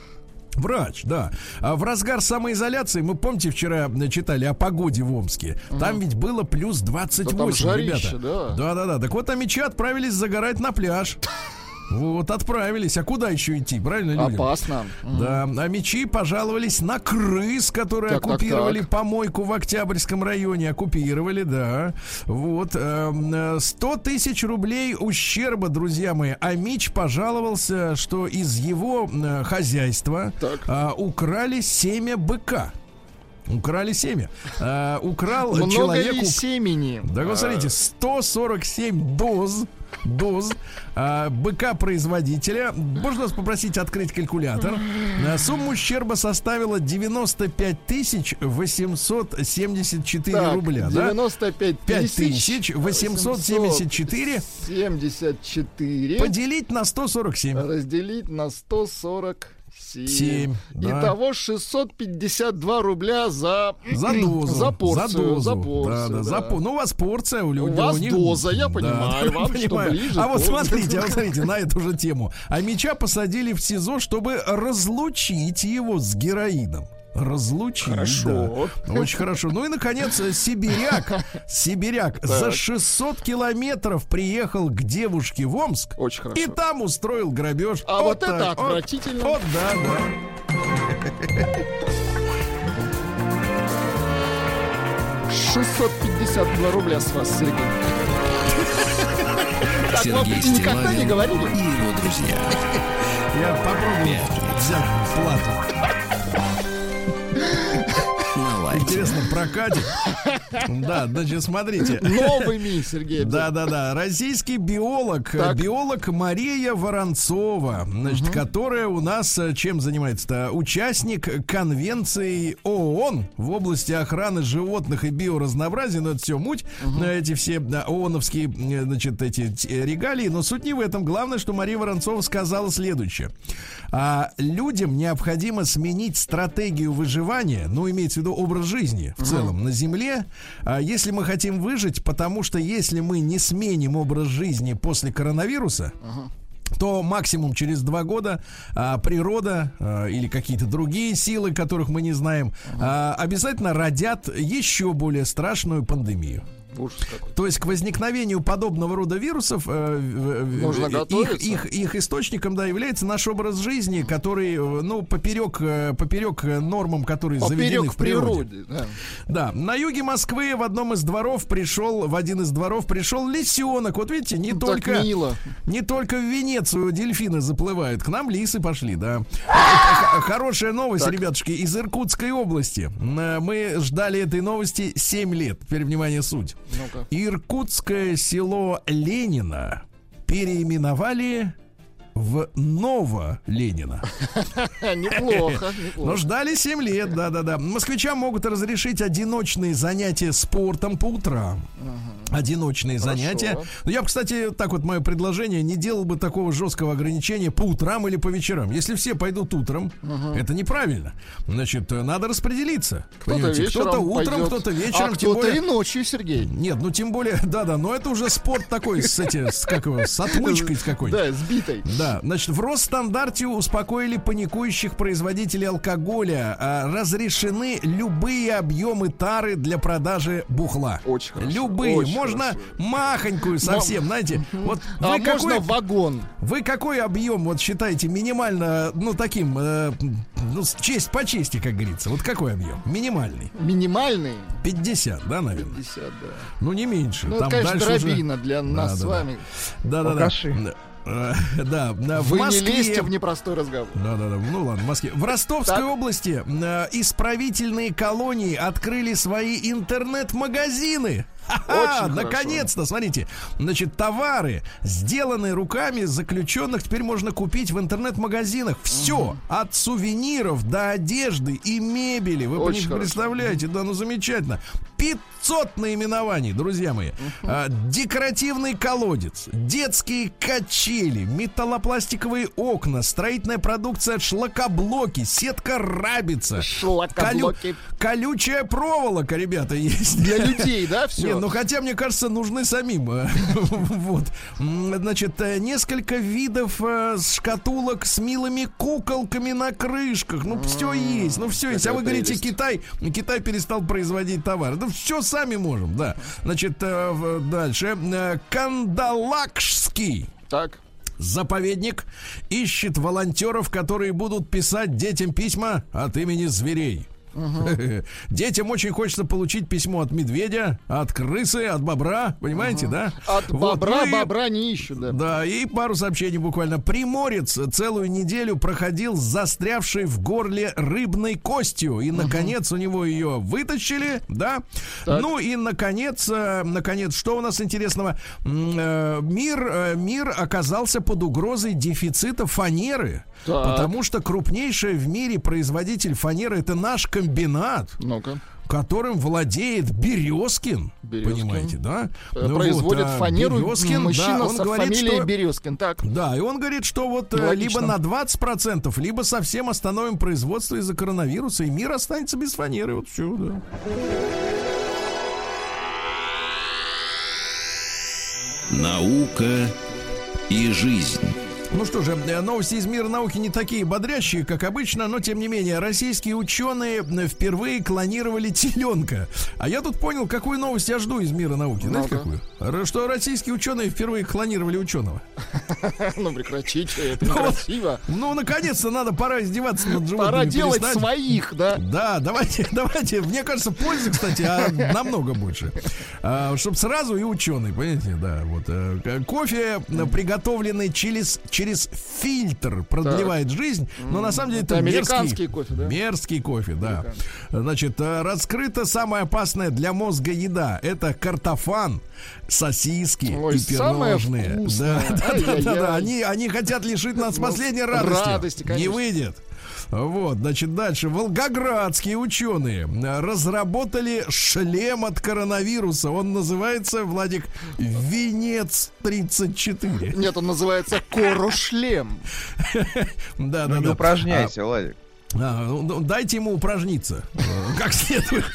Врач, да. А в разгар самоизоляции, мы помните, вчера читали о погоде в Омске. Там ведь было плюс 28, жарище, ребята. да. Да, да, да. Так вот, амичи отправились загорать на пляж. Вот, отправились. А куда еще идти, правильно, людям? Опасно. Да, а мечи пожаловались на крыс, которые Так, так, оккупировали так. помойку в Октябрьском районе. Оккупировали, да. Вот. эм, э, 100 тысяч рублей ущерба, друзья мои. А Мич пожаловался, что из его э, хозяйства Так. а, украли семя быка. Украли семя. А, украл Много человеку... семени? Да вы смотрите, 147 доз доз а, быка-производителя. Можно вас попросить открыть калькулятор? А, Сумма ущерба составила 95 тысяч 874 Так, рубля. Да? 95 5 тысяч 874 74 поделить на 147. разделить на 147. Семь, да. Итого 652 рубля за, За [CLEARS THROAT] дозу. за порцию. За дозу. за порцию, да, да, за по- Ну, у вас порция, у людей. вас у них... доза, я Да, понимаю, [LAUGHS] вам что понимаю. ближе, А вот смотрите, а вот [LAUGHS] смотрите, на эту же тему. А меча посадили в СИЗО, чтобы разлучить его с героином. Разлучить. Хорошо. да. Очень хорошо. Ну и, наконец, сибиряк. Сибиряк за 600 километров приехал к девушке в Омск. Очень хорошо. И там устроил грабеж. А вот это так, вот. отвратительно. Вот, да, да. 652 рубля с вас, Сергей. Так вам Сергей никогда не говорили? и его друзья. [LAUGHS] Я попробую взять плату. Интересно, прокатит? Да, значит, смотрите. Новыми, Сергей. Да, да, да. Российский биолог, Так. биолог Мария Воронцова, значит, которая у нас э, чем занимается-то? Участник конвенции ООН в области охраны животных и биоразнообразия. Ну, это все муть, э, эти все да, ООНовские, э, значит, эти регалии. Но суть не в этом. Главное, что Мария Воронцова сказала следующее. А, людям необходимо сменить стратегию выживания, ну, имеется в виду образ жизни в целом на Земле, а, если мы хотим выжить, потому что если мы не сменим образ жизни после коронавируса, то максимум через два года а, природа а, или какие-то другие силы, которых мы не знаем, а, обязательно родят еще более страшную пандемию. Ужас какой. То есть к возникновению подобного рода вирусов э, Нужно их, их, их источником да, является наш образ жизни, который э, ну, поперек, э, поперек нормам, которые заведены Поперек в природе. природе. да. Да, на юге Москвы в одном из дворов пришел, в один из дворов пришел лисенок. Вот видите, не Так только мило. не только в Венецию дельфины заплывают, к нам лисы пошли, да. Хорошая новость, ребятушки, из Иркутской области. Мы ждали этой новости 7 лет. Теперь, внимание, суть. Ну-ка. Иркутское село Ленина переименовали в Ново Ленина. [LAUGHS] Неплохо, Но [LAUGHS] неплохо. ждали 7 лет, да-да-да. Москвичам могут разрешить одиночные занятия спортом по утрам. Одиночные занятия. Ну, я бы, кстати, так вот мое предложение, не делал бы такого жесткого ограничения по утрам или по вечерам. Если все пойдут утром, это неправильно. Значит, э, надо распределиться. Кто-то Кто-то утром, кто-то вечером. А кто-то более- и ночью, Сергей. Нет, ну тем более, [LAUGHS] да-да, но это уже спорт такой с эти, с как его, с отмычкой какой-нибудь. Да, сбитой. Да, значит, в Росстандарте успокоили паникующих производителей алкоголя. А, разрешены любые объемы тары для продажи бухла. Очень хорошо, Любые. очень можно махонькую совсем, знаете. Вот А вы можно какой, вагон? вы какой объем вот считаете минимально, ну таким, э, ну честь по чести, как говорится. Вот какой объем? Минимальный. Минимальный? 50, да, наверное? 50, да. Ну не меньше. Ну, это, Там конечно, дальше уже- дробина для нас с да, да. вами. Да-да-да. [LAUGHS] Да, да, в Вы не Москве... лезьте в непростой разговор. Да, да, да. Ну ладно, в Москве. В Ростовской Так. области э, исправительные колонии открыли свои интернет-магазины. А, Очень наконец-то, смотрите. Значит, товары, сделанные руками заключенных, теперь можно купить в интернет-магазинах. Все, от сувениров до одежды и мебели. Вы Очень представляете, да, ну замечательно. 500 наименований, друзья мои. А, декоративный колодец, детские качели, металлопластиковые окна, строительная продукция шлакоблоки, сетка рабица, Шлакоблоки. колючая проволока, ребята, есть. Для людей, да, все? Не, ну хотя, мне кажется, нужны самим. э, [LAUGHS] Вот. Значит, э, несколько видов э, шкатулок с милыми куколками на крышках. Ну, все есть, ну, все есть. А вы говорите. Китай, Китай перестал производить товар. Да все сами можем, да. Значит, дальше. Кандалакшский Так. заповедник ищет волонтеров, которые будут писать детям письма от имени зверей. [LAUGHS] Детям очень хочется получить письмо от медведя, от крысы, от бобра, понимаете, да? От Вот, бобра ну и- бобра не ищут, да. Да, и пару сообщений буквально. Приморец целую неделю проходил с застрявшей в горле рыбной костью. И, наконец, у него ее вытащили, да. Так. Ну и, наконец, э, наконец, что у нас интересного? Э, Мир, э, мир оказался под угрозой дефицита фанеры. Так. Потому что крупнейший в мире производитель фанеры это наш комбинат Ну-ка. которым владеет Березкин. Березкин. Понимаете, да? Э, Ну вот, Производит а фанеру Березкин, мужчина да, он со говорит, фамилией что- Березкин. Так. Да, и он говорит, что вот э, Логично. либо на 20%, либо совсем остановим производство из-за коронавируса, и мир останется без фанеры. Вот все, да. Наука и жизнь. Ну что же, э, новости из мира науки не такие бодрящие, как обычно, но тем не менее, российские ученые э, впервые клонировали теленка. А я тут понял, какую новость я жду из мира науки. Знаете, Ну-ка. какую? Р- Что российские ученые впервые клонировали ученого. [LAUGHS] Ну, прекратите, это Ну, вот, некрасиво. Ну, наконец-то надо, пора издеваться над животными. Пора делать своих, да? Да, давайте, [LAUGHS] давайте. Мне кажется, пользы, кстати, а намного больше. чтобы сразу и ученый, понимаете, да. Вот э, кофе, э, приготовленный через через фильтр, продлевает жизнь, но на самом деле это, Это американский мерзкий, кофе, да? Мерзкий кофе, да. Значит, э, раскрыта самая опасная для мозга еда. Это картофан, сосиски Ой, и пирожные. Да, да, да, да, да. Они, они хотят лишить нас Ну, последней радости. радости, Не выйдет. Вот, значит, дальше. Волгоградские ученые разработали шлем от коронавируса. Он называется, Владик, Венец 34. Нет, он называется Корошлем. [LAUGHS] Да, Ну, да, не да. упражняйся, Владик. А, ну, ну, дайте ему упражниться. [LAUGHS] Как следует.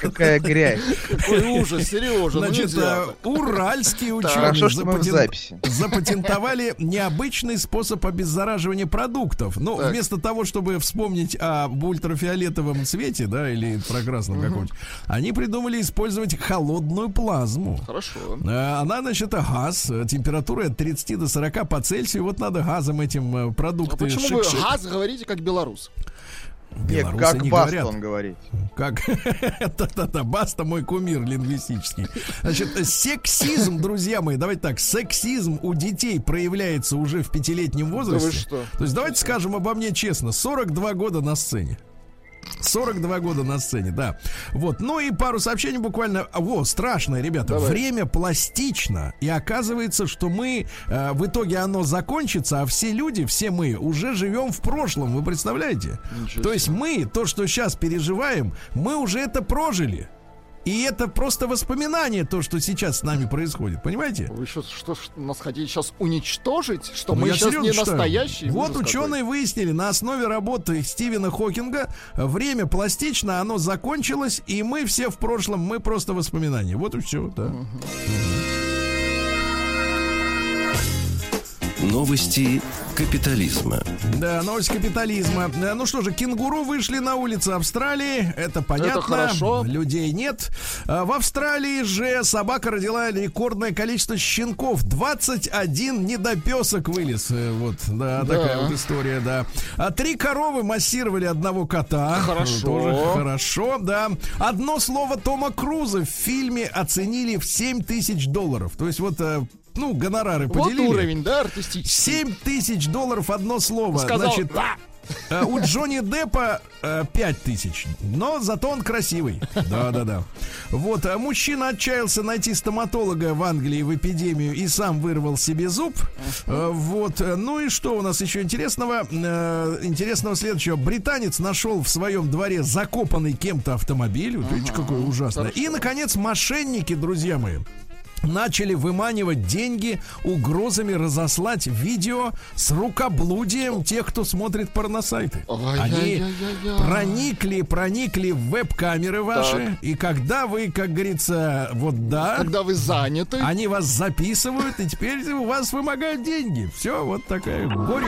Какая грязь. Какой ужас, Сережа, ну Значит, так. уральские ученые [LAUGHS] запатентовали необычный способ обеззараживания продуктов. Но Так. вместо того, чтобы вспомнить об ультрафиолетовом цвете, да, или инфракрасном каком-нибудь, они придумали использовать холодную плазму. Хорошо. Э, Она, значит, газ, температура от 30 до 40 по Цельсию. Вот надо газом этим э, А продукты почему вы газ говорите как белорус? Нет, Белорусы как не Баста говорят. он говорит. Как? [LAUGHS] Да-да-да, Баста мой кумир лингвистический. Значит, сексизм, друзья мои, давайте так, сексизм у детей проявляется уже в пятилетнем возрасте. вы что? То есть давайте скажем обо мне честно, 42 года на сцене. 42 года на сцене, да. Вот, ну и пару сообщений буквально. Во, страшное, ребята. Давай. Время пластично. И оказывается, что мы э, в итоге оно закончится, а все люди, все мы уже живем в прошлом. Вы представляете? Ничего То есть мы, то, что сейчас переживаем, мы уже это прожили. И это просто воспоминание, то, что сейчас с нами происходит. Понимаете? Вы что, что, что нас хотите сейчас уничтожить? Что Ну, мы сейчас не настоящие? Вот ученые выяснили на основе работы Стивена Хокинга время пластично, оно закончилось, и мы все в прошлом, мы просто воспоминания. Вот и все, да. Новости капитализма. Да, новость капитализма. Ну что же, кенгуру вышли на улицы Австралии. Это понятно. хорошо. Людей нет. А В Австралии же собака родила рекордное количество щенков. 21 недопесок вылез. Э, Вот, да, Да. такая вот история, да. А три коровы массировали одного кота. Хорошо. Тоже хорошо, да. Одно слово Тома Круза в фильме оценили в 7 тысяч долларов. То есть вот, э, ну, гонорары Вот поделили. уровень, да, артистический. 7 тысяч долларов одно слово. Сказал, Значит. Э, У Джонни Деппа э, 5 тысяч, но зато он красивый. Да-да-да. Вот, а мужчина отчаялся найти стоматолога в Англии в эпидемию и сам вырвал себе зуб. Э, Вот, э, ну и что у нас еще интересного? Э, Интересного следующего. Британец нашел в своем дворе закопанный кем-то автомобиль. Вот видите, какое ужасное. И, наконец, мошенники, друзья мои начали выманивать деньги угрозами разослать видео с рукоблудием тех, кто смотрит порносайты. Они проникли, проникли в веб-камеры ваши, и когда вы, как говорится, вот да, Когда вы заняты, они вас записывают, и теперь у вас вымогают деньги. Все, вот такая горе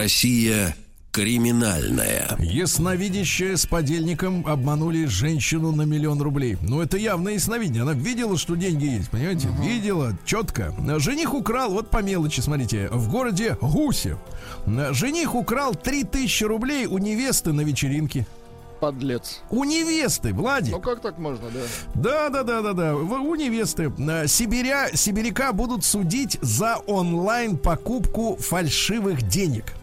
Россия криминальная. Ясновидящая с подельником обманули женщину на миллион рублей. Ну, это явное ясновидение. Она видела, что деньги есть, понимаете? Видела, четко. Жених украл, вот по мелочи, смотрите, в городе Гусев. Жених украл 3000 рублей у невесты на вечеринке. подлец. У невесты, Владик. Ну как так можно, да? Да, да, да, да, да. У невесты. Э, Сибиря, сибиряка будут судить за онлайн покупку фальшивых денег.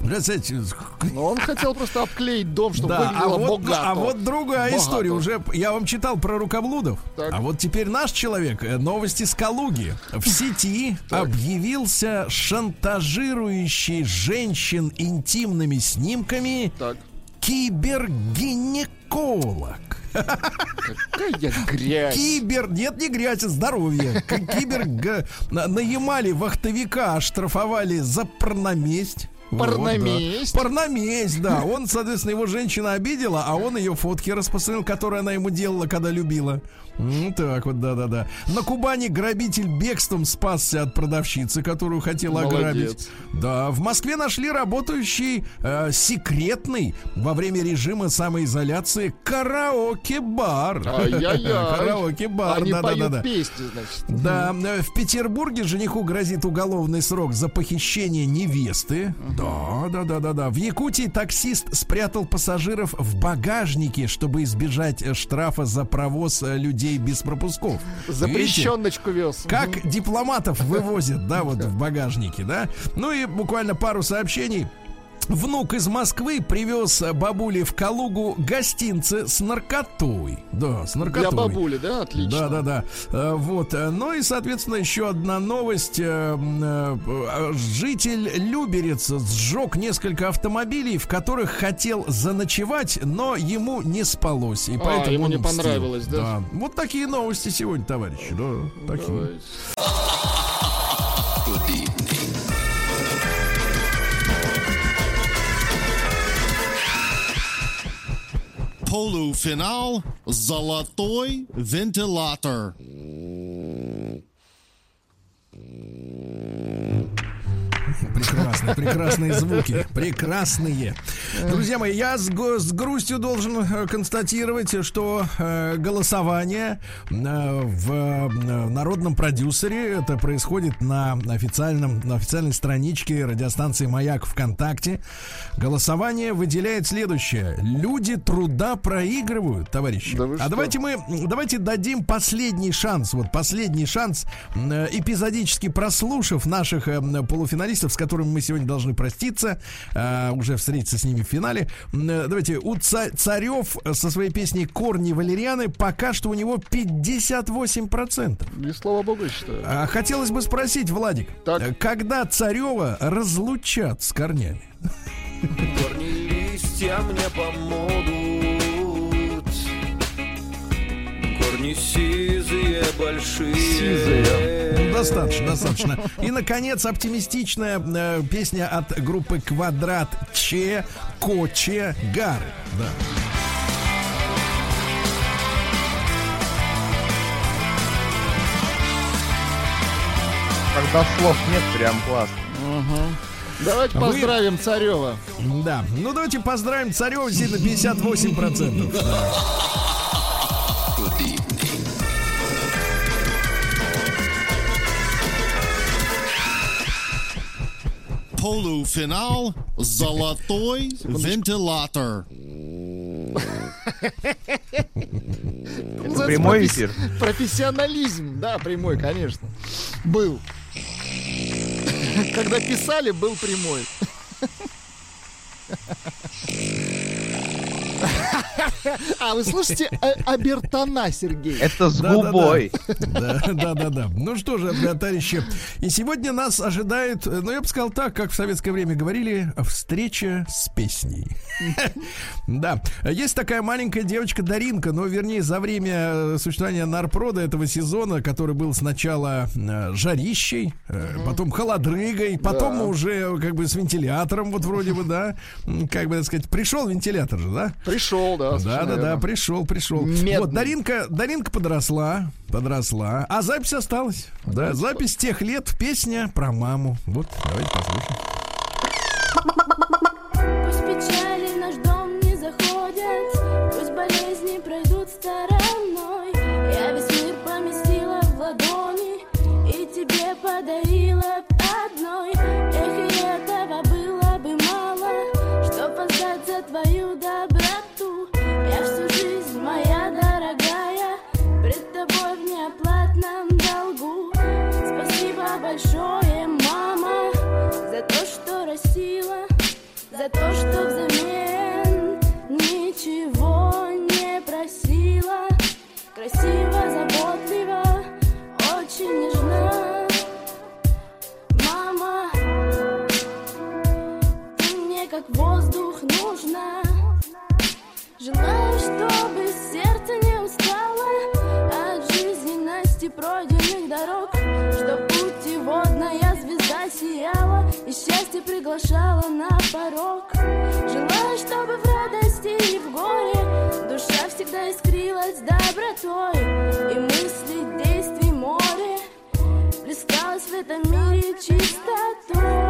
Но он хотел просто обклеить дом, чтобы да, а выглядело вот, богато. а вот другая Богато. история. Уже я вам читал про рукоблудов. Так. А вот теперь наш человек, э, новости с Калуги, в сети объявился шантажирующий женщин интимными снимками Так. кибергинеколог. Какая грязь. Кибер, нет, не грязь, а здоровье. Кибер г- на- на Ямале вахтовика оштрафовали за порноместь. Вот, Порноместь? да. Порноместь, да. Он, соответственно, его женщина обидела, а он ее фотки распространил, которые она ему делала, когда любила. Ну, так вот, да-да-да. На Кубани грабитель бегством спасся от продавщицы, которую хотел Молодец. ограбить. Да, в Москве нашли работающий э, секретный во время режима самоизоляции караоке-бар. [LAUGHS] Караоке-бар, да-да-да. Да, э, в Петербурге жениху грозит уголовный срок за похищение невесты. Да, да, да, да, да. В Якутии таксист спрятал пассажиров в багажнике, чтобы избежать э, штрафа за провоз э, людей без пропусков. Запрещеночку вез. Как дипломатов вывозят, да, вот в багажнике, да. Ну и буквально пару сообщений. Внук из Москвы привез бабуле в Калугу гостинцы с наркотой. Да, с наркотой. Для бабули, да? Отлично. Да, да, да. Э, Вот. Ну и, соответственно, еще одна новость. Э, э, Житель Люберец сжег несколько автомобилей, в которых хотел заночевать, но ему не спалось. И А, поэтому ему не понравилось, да? Вот такие новости сегодня, товарищи. Да, такие. Давай. Полуфинал «Золотой вентилятор». Прекрасные, прекрасные звуки. Прекрасные. Друзья мои, я с, с грустью должен э, констатировать, что э, голосование э, в э, народном продюсере это происходит на официальном на официальной страничке радиостанции Маяк ВКонтакте. Голосование выделяет следующее: люди труда проигрывают, товарищи. Да а что? давайте мы давайте дадим последний шанс, вот последний шанс, э, эпизодически прослушав наших э, полуфиналистов, с которыми мы сегодня должны проститься, э, уже встретиться с ними в финале. Э, Давайте, у Ца- Царев со своей песней «Корни валерианы» пока что у него 58%. И слава богу, я считаю. А Хотелось бы спросить, Владик, Так. э, когда Царева разлучат с корнями? Корни листья мне помогут Корни сизые, большие Сизые. Достаточно, достаточно. И, наконец, оптимистичная э, песня от группы «Квадрат Че Коче Гары». Да. Когда слов нет, прям классно. Давайте Вы- поздравим Царева. Да. Ну, давайте поздравим Царева на 58%. [LAUGHS] Полуфинал «Золотой вентилятор». Называется прямой эфир? Профессионализм, да, прямой, конечно. Был. Когда писали, был прямой. [LAUGHS] А, вы слышите э, Абертона, Сергей? Это с Да-да-да. губой. Да, да, да, да. Ну что же, э, товарищи, и сегодня нас ожидает, э, ну я бы сказал так, как в советское время говорили, встреча с песней. [LAUGHS] Да, есть такая маленькая девочка Даринка, но вернее за время э, существования Нарпрода этого сезона, который был сначала э, жарищей, э, потом холодрыгой, потом уже как бы с вентилятором, вот вроде бы, да, как бы так сказать, пришел вентилятор же, да? Пришел, да. Да, да, да, пришел, пришел. Медный. Вот, Даринка, Даринка подросла, подросла, а запись осталась. Да, запись тех лет, песня про маму. Вот, давайте послушаем. И счастье приглашала на порог. Желаю, чтобы в радости и в горе душа всегда искрилась добротой и мысли, действий море плескалась в этом мире чистотой.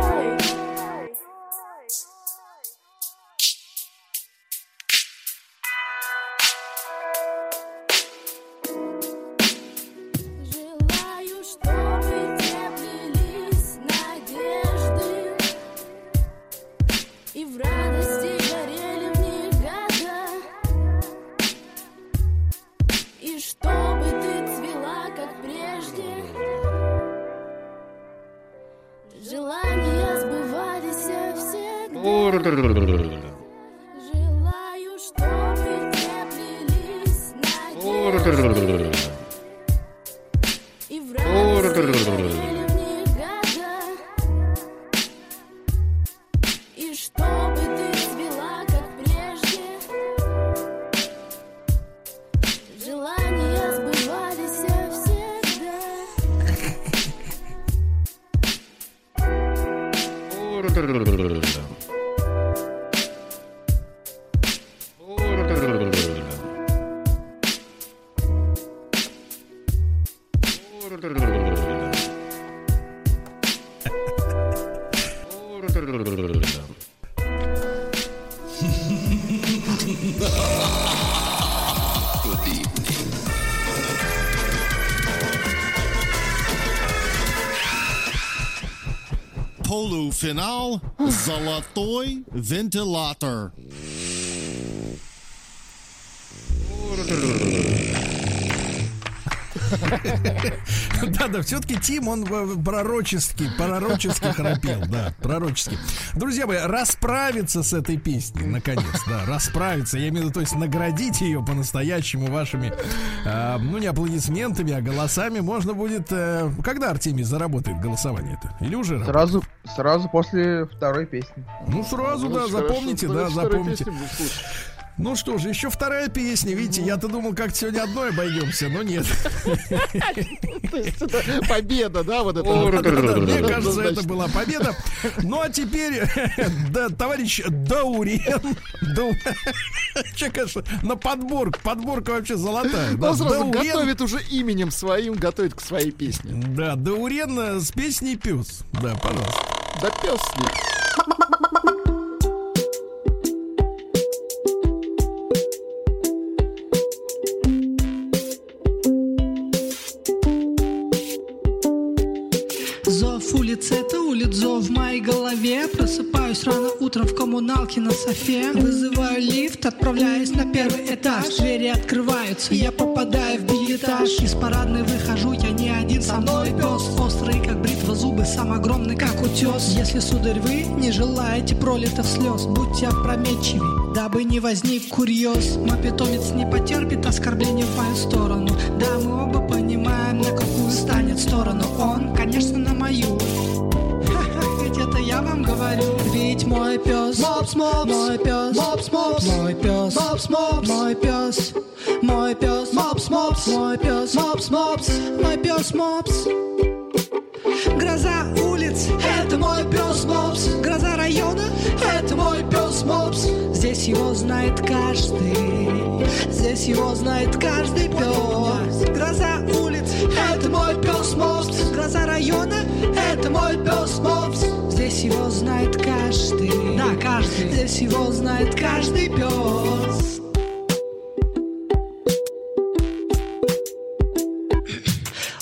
Полуфинал «Золотой вентилятор». [LAUGHS] Да-да, все-таки Тим, он э, пророчески, пророчески храпел, да, пророчески. Друзья мои, расправиться с этой песней, наконец, да, расправиться, я имею в виду, то есть наградить ее по-настоящему вашими, э, ну, не аплодисментами, а голосами можно будет, э, когда Артемий заработает голосование это? Или уже работает? Сразу, после второй песни. Ну, сразу, да, Хорошо, запомните, что да, запомните. Ну что же, еще вторая песня, видите, я-то думал, как сегодня одной обойдемся, но нет. [LAUGHS] Это победа, да, вот это. Мне Да, кажется, это была победа. Ну а теперь, [LAUGHS] да, товарищ Даурен. Дау- [LAUGHS] Че, конечно, на подборку. Подборка вообще золотая. да. Он сразу Даурен- готовит уже именем своим, готовит к своей песне. Да, Даурен э, с песней пес. Да, пожалуйста. Да пес с ним. В моей голове. Просыпаюсь рано утром в коммуналке на софе. Вызываю лифт, отправляюсь на первый этаж. Двери открываются, я попадаю в билетаж Из парадной выхожу, я не один, со мной пес. Острый, как бритва, зубы, сам огромный, как утес. Если, сударь, вы не желаете пролитых слез Будьте опрометчивей, дабы не возник курьез. Мой питомец не потерпит оскорбления в мою сторону. Да, мы оба понимаем, на какую станет сторону Он, конечно, на мою говорю Ведь мой пес Мопс, мопс Мой пес Мопс, мопс Мой пес Мопс, мопс Мой пес Мой пес Мопс, мопс Мой пес Мопс, мопс Мой пес Мопс Гроза улиц, это мой пес Мопс Гроза района, это мой пес Мопс Здесь его знает каждый Здесь его знает каждый пес Гроза улиц, это мой пес Мопс Гроза района, это мой пес Мопс Здесь его знает каждый. Да, каждый. Здесь его знает каждый пес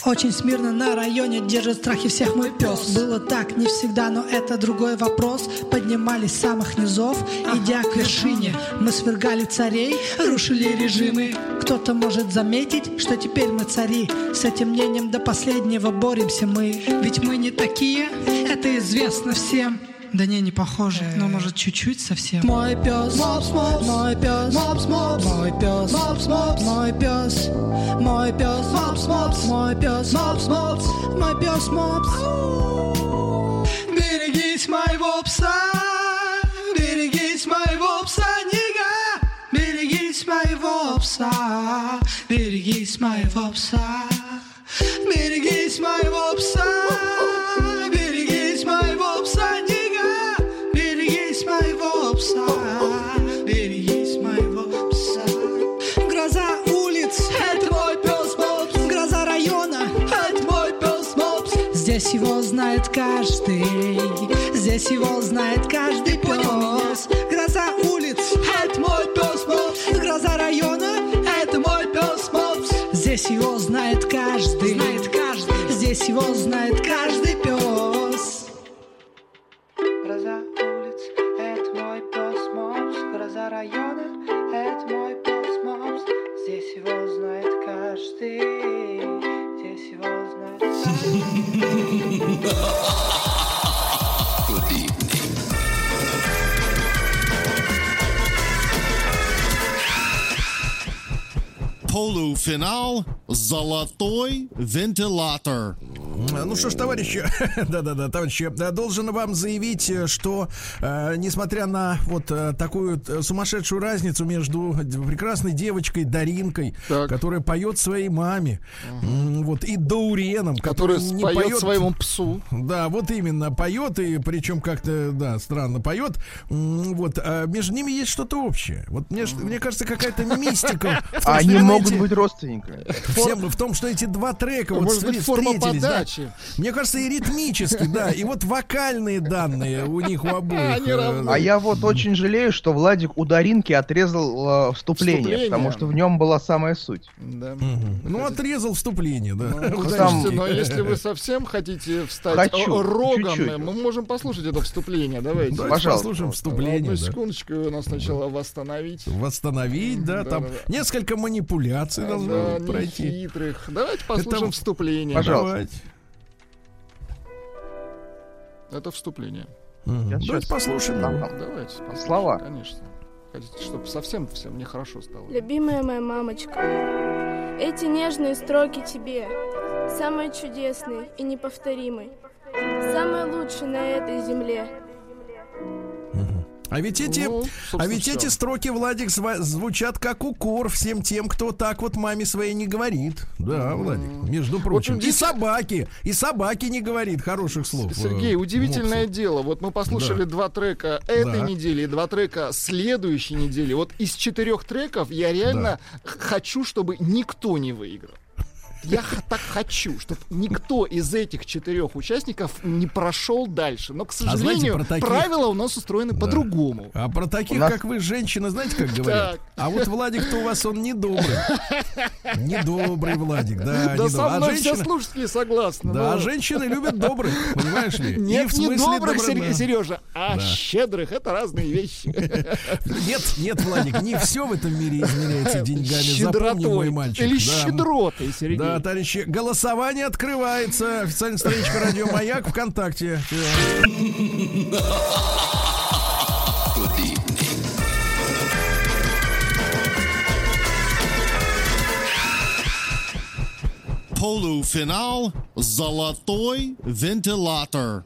Очень смирно на районе держит страхи всех мой пес. Было так не всегда, но это другой вопрос. Поднимались с самых низов, идя к вершине. Мы свергали царей, рушили режимы. Кто-то может заметить, что теперь мы цари. С этим мнением до последнего боремся мы. Ведь мы не такие, это известно всем да не, не похоже, но может чуть-чуть совсем. Мой пес, мопс, мопс, мой пес, мопс, мопс, мой пес, мопс, мопс, мой пес, мой пес, мопс, мопс, мой пес, мопс, мопс, мой пес, мопс. Берегись моего пса, берегись моего пса, нига, берегись моего пса, берегись моего пса, берегись моего пса. Здесь его знает каждый, здесь его знает каждый пес. Гроза улиц, это мой пес Мопс. Гроза района, это мой пес Мопс. Здесь его знает каждый, знает каждый. Здесь его знает каждый пес. Гроза улиц, это мой пес Мопс. Гроза района, это мой пес Мопс. Здесь его знает каждый. Здесь его знает ハハハハ! Полуфинал «Золотой вентилятор». Ну что ж, товарищи, [LAUGHS] да-да-да, товарищи, э, должен вам заявить, э, что э, несмотря на вот э, такую э, сумасшедшую разницу между прекрасной девочкой Даринкой, которая поет своей маме, м, вот и Дауреном, который, Который не поет поет своему псу. Да, вот именно поет и причем как-то да странно поет. Вот а между ними есть что-то общее. Вот мне, ж- мне кажется, какая-то мистика. Они что могут быть родственниками. [LAUGHS] Всем в том, что эти два трека вот Может быть, форма встретились, да. подачи. Мне кажется, и ритмически, да, и вот вокальные данные у них у обоих. Э. А я вот очень жалею, что Владик у Даринки отрезал э, вступление, Вступление. потому что в нем была самая суть. Да. Ну, отрезал вступление, да. Ну, но если вы совсем хотите встать Хочу, рогом, чуть-чуть. мы можем послушать это вступление. Давайте. Давайте Пожалуйста. послушаем вступление. Одну да. секундочку, его надо сначала восстановить. Восстановить, да, там несколько манипуляций должно Да, пройти. нехитрых. Давайте послушаем Это- вступление. Пожалуйста. Давайте. Это вступление. Я Давайте послушаем. Там, там. Давайте послушаем. Слова. Конечно. Хотите, чтобы совсем всем нехорошо стало. Любимая моя мамочка, эти нежные строки тебе, самые чудесные и неповторимые, самые лучшие на этой земле. А ведь эти, Ну, а ведь эти строки, Владик, звучат как укор всем тем, кто так вот маме своей не говорит. Да, Владик, между прочим. И удив- собаки, и собаки не говорит хороших слов. Сергей, э, удивительное мопсу. дело. Вот мы послушали Да. два трека этой Да. недели и два трека следующей недели. Вот из четырех треков я реально х- хочу, чтобы никто не выиграл. Я так хочу, чтобы никто из этих четырех участников не прошел дальше. Но, к знаете, сожалению, про таких- правила у нас устроены по-другому. А про таких, нас- как вы, женщины, знаете, как говорят? Так. А вот Владик-то у вас он недобрый. Недобрый Владик, да. Да со А мной женщина- все слушатели согласны. Да, но- женщины любят добрых, понимаешь ли? Нет, не добрых, добро- да. Сережа, а Да. щедрых. Это разные вещи. Нет, нет, Владик, не все в этом мире измеряется деньгами. Запомни, мой Щедротой. мальчик. Или Да. щедротой, Сергей. Да, товарищи, голосование открывается. Официальная страничка Радио Маяк ВКонтакте. Полуфинал «Золотой вентилятор».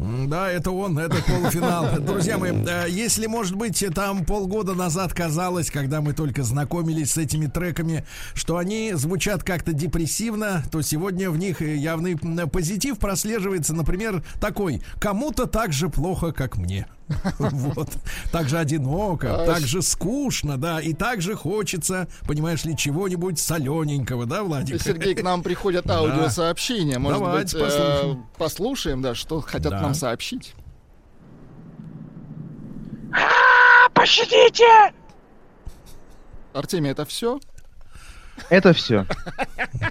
Да, это он, это полуфинал. [LAUGHS] Друзья мои, э, если, может быть, там полгода назад казалось, когда мы только знакомились с этими треками, что они звучат как-то депрессивно, то сегодня в них явный позитив прослеживается, например, такой «Кому-то так же плохо, как мне». [LAUGHS] Вот. Так же одиноко, так же скучно, да, и так же хочется, понимаешь ли, чего-нибудь солененького, да, Владик? Сергей, к нам приходят [LAUGHS] аудиосообщения. Может Давайте быть, э, послушаем. да, что хотят Да. нам сообщить. Пощадите! Артемий, это все? Это все.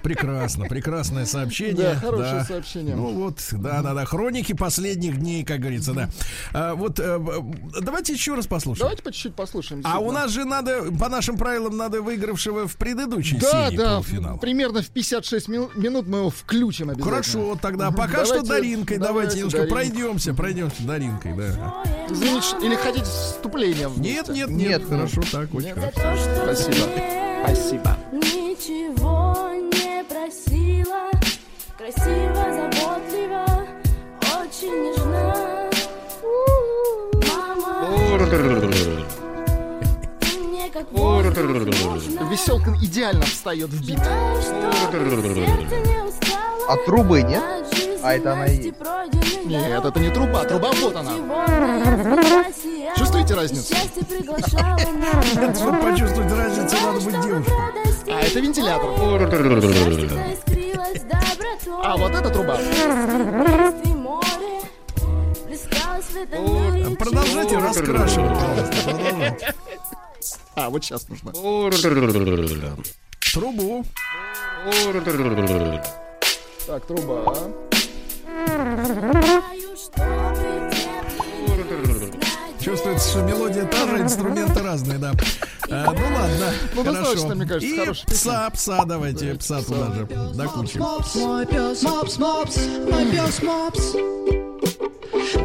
Прекрасно, прекрасное сообщение. Да, хорошее да. сообщение. Ну вот, да, да, да. Хроники последних дней, как говорится, да. А, вот э, давайте еще раз послушаем. Давайте по чуть-чуть послушаем. А у нас же надо, по нашим правилам, надо выигравшего в предыдущей Да, серии да, полуфинала. примерно в 56 мил- минут мы его включим обязательно. Хорошо, тогда пока что Давайте- Даринкой. Давайте, давайте немножко пройдемся, пройдемся Даринкой, да. Извините, или хотите вступление? Нет, вместе? нет, нет, хорошо, так, очень Нет? хорошо. Что Спасибо. Спасибо. Ничего не просила Красиво, заботливо Очень нежна Мама Веселка идеально встает в бит. А трубы нет? А это она и Нет, это не труба, труба вот она. Чувствуете разницу? Чтобы почувствовать разницу, надо быть девушкой. А это вентилятор. А вот это труба. Продолжайте раскрашивать, пожалуйста. А, вот сейчас нужно. Трубу. Так, труба. Чувствуется, что мелодия та же, инструменты разные, да. А, ну ладно, Ну, хорошо. достаточно, мне кажется, И хорошая пса, пса давайте, пса туда же, до кучи. Мопс, мой пес, мопс, мопс, мой пес, мопс.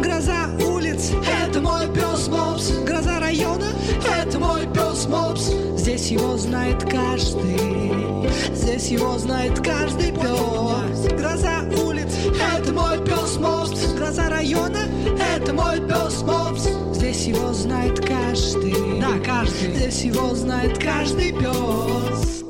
Гроза улиц, это мой пес, мопс. Гроза района, это мой пес, мопс. Здесь его знает каждый, здесь его знает каждый пес. Гроза улиц, мой пес, мопс. Гроза района, это мой пес, мопс. Здесь его знает каждый, да, каждый. Здесь его знает каждый пес.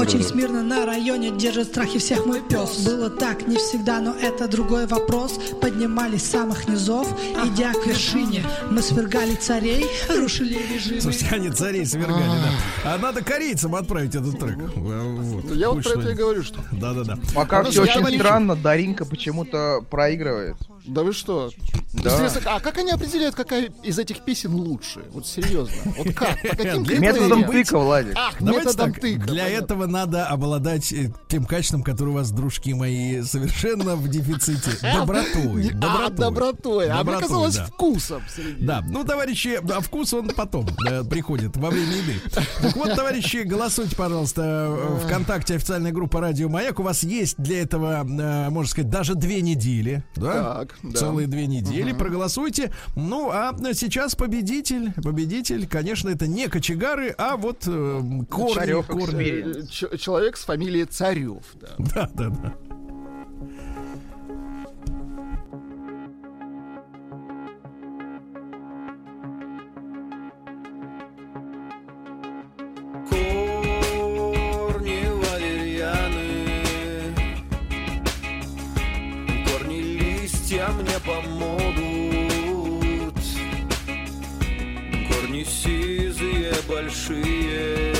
Очень смирно на районе держит страхи всех мой пес. Было так, не всегда, но это другой вопрос. Поднимались с самых низов, идя к вершине. Мы свергали царей, [LAUGHS] рушили режимы. Слушайте, они царей свергали, да. А надо корейцам отправить этот трек. Вот. Я вот Пусть про это и говорю, что. Да-да-да. Пока Ну, все очень странно, Даринка почему-то проигрывает. Да вы что? Да. Интересно, а как они определяют, какая из этих песен лучше? Вот серьезно. Вот как? По каким Для Методом тыка, Владик. Ах, методом тыка. для этого надо обладать э, тем качеством, которое у вас, дружки мои, совершенно в дефиците. [LAUGHS] Добротой. А, добротой. А мне Добротой, казалось да. вкусом. Да, ну, товарищи, а вкус он потом э, приходит, во время еды. Так вот, товарищи, голосуйте, пожалуйста, э, ВКонтакте официальная группа Радио Маяк. У вас есть для этого, можно сказать, даже две недели. Да? Так, да. Целые две недели. Проголосуйте. Ну, а сейчас победитель, победитель, конечно, это не кочегары, а вот э, корни. Царёв корни. Э, ч- Человек с фамилией Царев. да. Да, да, да. Листья мне помогут Корни сизы большие,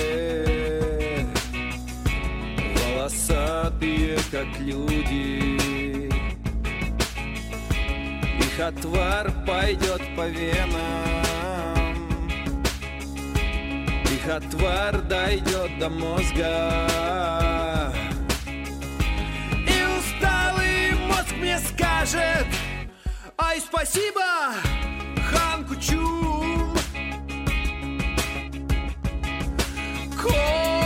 волосатые, как люди. Их отвар пойдет по венам, их отвар дойдет до мозга. Мне скажет, ай, спасибо, хан Кучум. Корни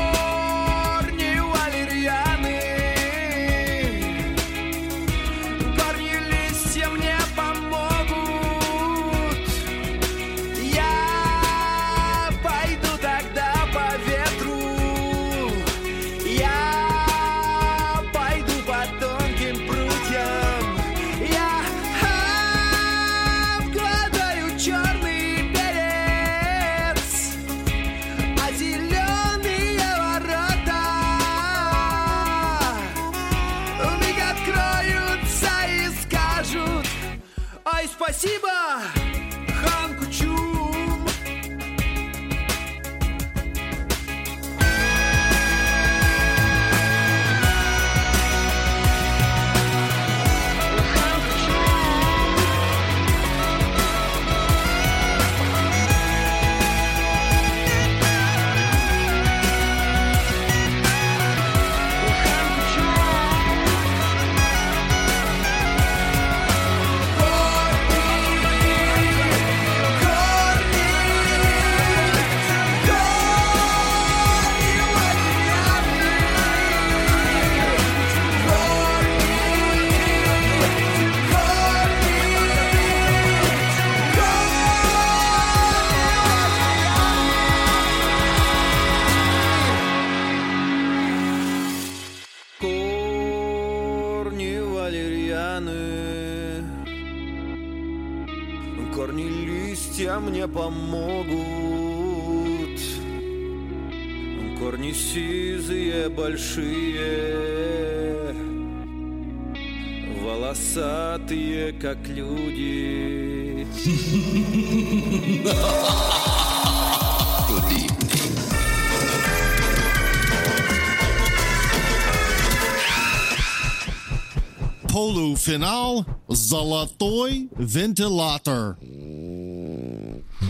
«Золотой вентилятор».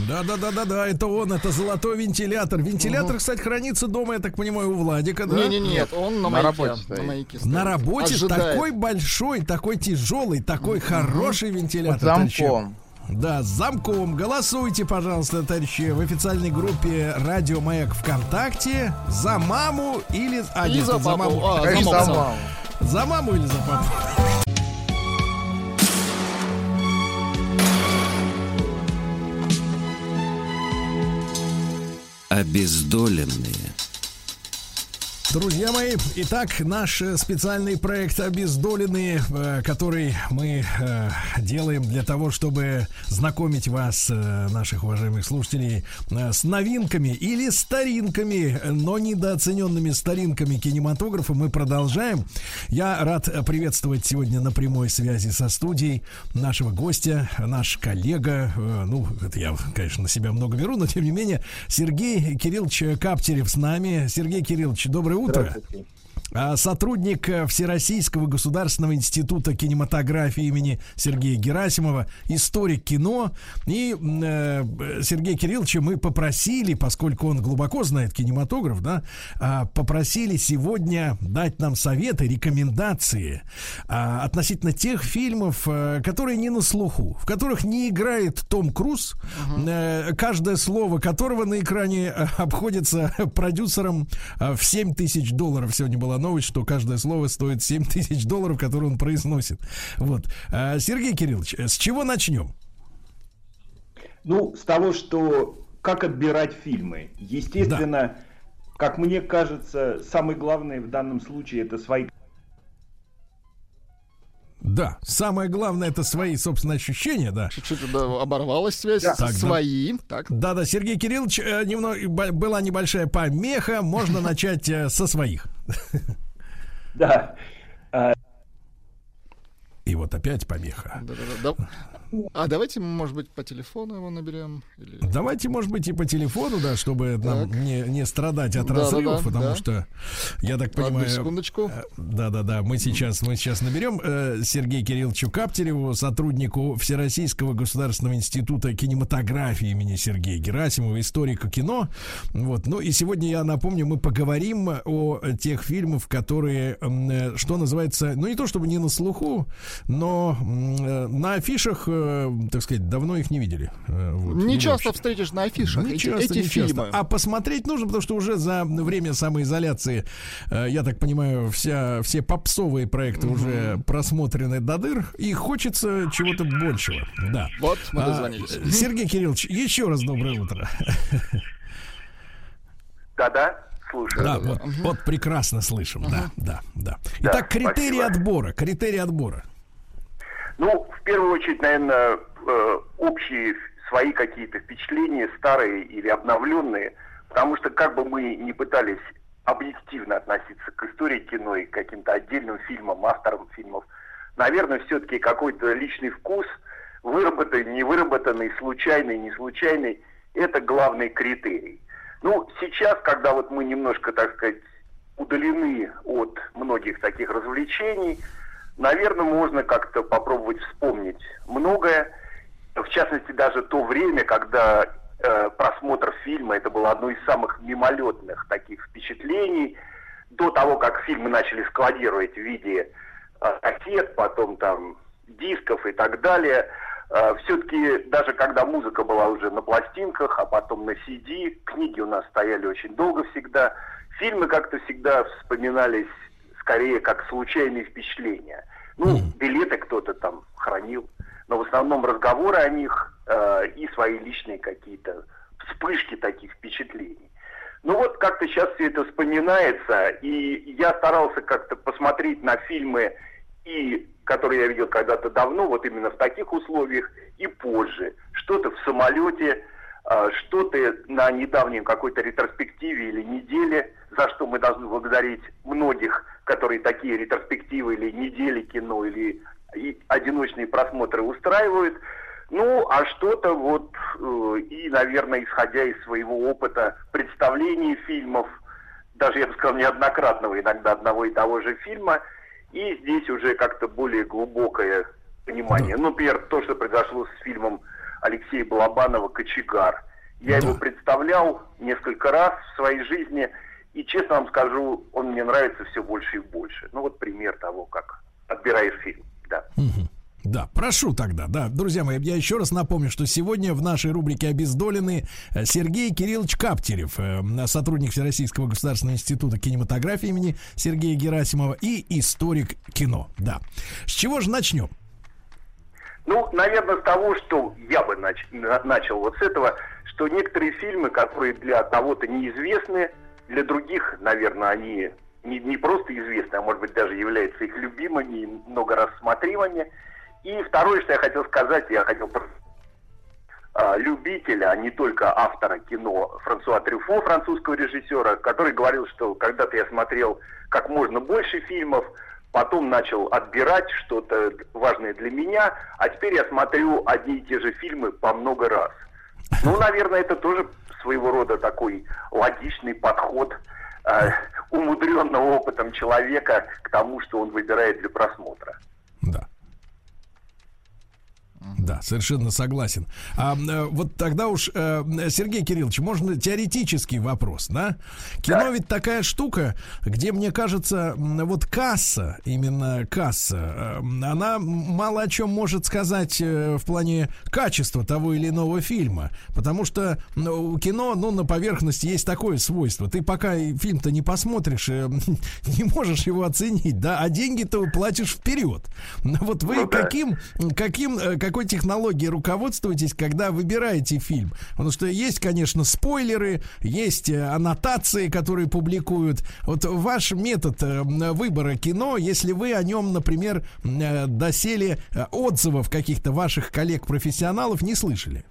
Да, да, да, да, да, это он, это золотой вентилятор. Вентилятор, кстати, хранится дома, я так понимаю, у Владика, да? Не-не, нет, он на, На маяке, работе на стоит. маяке стоит. На работе Ожидает. такой большой, такой тяжелый, такой хороший Под вентилятор. товарищи. замком. Да, с замком. Голосуйте, пожалуйста, товарищи, в официальной группе Радио Маяк ВКонтакте за маму или... А, И нет, за за папу. маму. А, за маму. За маму или за папу? Обездоленные. Друзья мои, итак, наш э, специальный проект «Обездоленные», э, который мы э, делаем для того, чтобы знакомить вас, наших уважаемых слушателей, с новинками или старинками, но недооцененными старинками кинематографа. Мы продолжаем. Я рад приветствовать сегодня на прямой связи со студией нашего гостя, наш коллега, ну, это я, конечно, на себя много беру, но тем не менее, Сергей Кириллович Каптерев с нами. Сергей Кириллович, доброе утро. А, Сотрудник э, Всероссийского государственного института кинематографии имени Сергея Герасимова, историк кино. И э, Сергея Кирилловича мы попросили, поскольку он глубоко знает кинематограф, да, а, попросили сегодня дать нам советы, рекомендации а, относительно тех фильмов, э, которые не на слуху, в которых не играет Том Круз, э, каждое слово которого на экране э, обходится [LAUGHS] продюсером э, в 7 тысяч долларов. Сегодня была новость, что каждое слово стоит 7 тысяч долларов, которые он произносит. Вот. А, Сергей Кириллович, э, с чего начнем? Ну, с того, что как отбирать фильмы. Естественно, как мне кажется, самое главное в данном случае это свои Да, самое главное это свои собственные ощущения, да. Чуть-чуть да, оборвалась связь. Так, да. Свои. Так. Да, да, Сергей Кириллович, э, немного была небольшая помеха, можно [LAUGHS] начать э, со своих. Да. И вот опять помеха. Да-да-да. Да. А давайте, может быть, по телефону его наберем. Или... Давайте, может быть, и по телефону, да, чтобы нам не, не страдать от Да, разрывов, да, потому да. что я так Одну понимаю. секундочку. Да, да, да. Мы сейчас, мы сейчас наберем э, Сергею Кирилловичу Каптереву, сотруднику Всероссийского государственного института кинематографии имени Сергея Герасимова, историка кино. Вот. Ну и сегодня я напомню, мы поговорим о тех фильмах, которые, э, что называется, ну не то чтобы не на слуху, но э, на афишах, э, так сказать, давно их не видели. Э, вот. Не часто вообще. встретишь на афишах Не эти, часто, эти не часто. фильмы. А посмотреть нужно, потому что уже за время самоизоляции, э, я так понимаю, вся, все попсовые проекты уже просмотрены до дыр, и хочется чего-то большего. Да. Вот мы А, дозвонились. Сергей Кириллович, еще раз доброе утро. Да-да, слушаю. Да, вот, вот прекрасно слышим, да, да, да. Итак, критерии спасибо. отбора, критерии отбора. Ну, в первую очередь, наверное, э, общие свои какие-то впечатления, старые или обновленные, потому что как бы мы ни пытались объективно относиться к истории кино и к каким-то отдельным фильмам, авторам фильмов, наверное, все-таки какой-то личный вкус, выработанный, невыработанный, случайный, не случайный, это главный критерий. Ну, сейчас, когда вот мы немножко, так сказать, удалены от многих таких развлечений, наверное, можно как-то попробовать вспомнить многое. В частности, даже то время, когда э, просмотр фильма это было одно из самых мимолетных таких впечатлений. До того, как фильмы начали складировать в виде э, кассет, потом там дисков и так далее. все-таки даже когда музыка была уже на пластинках, а потом на CD, книги у нас стояли очень долго всегда, фильмы как-то всегда вспоминались скорее как случайные впечатления. Ну, билеты кто-то там хранил, но в основном разговоры о них э, и свои личные какие-то вспышки таких впечатлений. Ну вот как-то сейчас все это вспоминается, и я старался как-то посмотреть на фильмы, и которые я видел когда-то давно, вот именно в таких условиях, и позже. Что-то в самолете, э, что-то на недавнем какой-то ретроспективе или неделе, за что мы должны благодарить многих, которые такие ретроспективы или недели кино, или одиночные просмотры устраивают. Ну, а что-то вот, э, и, наверное, исходя из своего опыта представления фильмов, даже, я бы сказал, неоднократного иногда одного и того же фильма, и здесь уже как-то более глубокое понимание. Ну, например, то, что произошло с фильмом Алексея Балабанова «Кочегар». Я его представлял несколько раз в своей жизни, и, честно вам скажу, он мне нравится все больше и больше. Ну, вот пример того, как отбираешь фильм, да. Да, прошу тогда, да, друзья мои, я еще раз напомню, что сегодня в нашей рубрике «Обездоленный» Сергей Кириллович Каптерев, э, сотрудник Всероссийского государственного института кинематографии имени Сергея Герасимова и историк кино, да. С чего же начнем? Ну, наверное, с того, что я бы нач- на- начал вот с этого, что некоторые фильмы, которые для кого-то неизвестны, для других, наверное, они не, не просто известны, а может быть даже являются их любимыми и много раз смотримыми. И второе, что я хотел сказать, я хотел про- а, любителя, а не только автора кино Франсуа Трюфо, французского режиссера, который говорил, что когда-то я смотрел как можно больше фильмов, потом начал отбирать что-то важное для меня, а теперь я смотрю одни и те же фильмы по много раз. Ну, наверное, это тоже своего рода такой логичный подход э, умудренного опытом человека к тому, что он выбирает для просмотра. Да, совершенно согласен. А э, вот тогда уж, э, Сергей Кириллович, можно теоретический вопрос, да? Кино ведь такая штука, где, мне кажется, вот касса, именно касса, э, она мало о чем может сказать в плане качества того или иного фильма. Потому что у кино, ну, на поверхности есть такое свойство. Ты пока фильм-то не посмотришь, [LAUGHS] не можешь его оценить, да, а деньги-то платишь вперед. Ну, Вот вы Ну да. каким, каким, э, какой технологией руководствуетесь, когда выбираете фильм? Потому что есть, конечно, спойлеры, есть э, аннотации, которые публикуют. Вот ваш метод э, выбора кино, если вы о нем, например, э, доселе отзывов каких-то ваших коллег-профессионалов не слышали.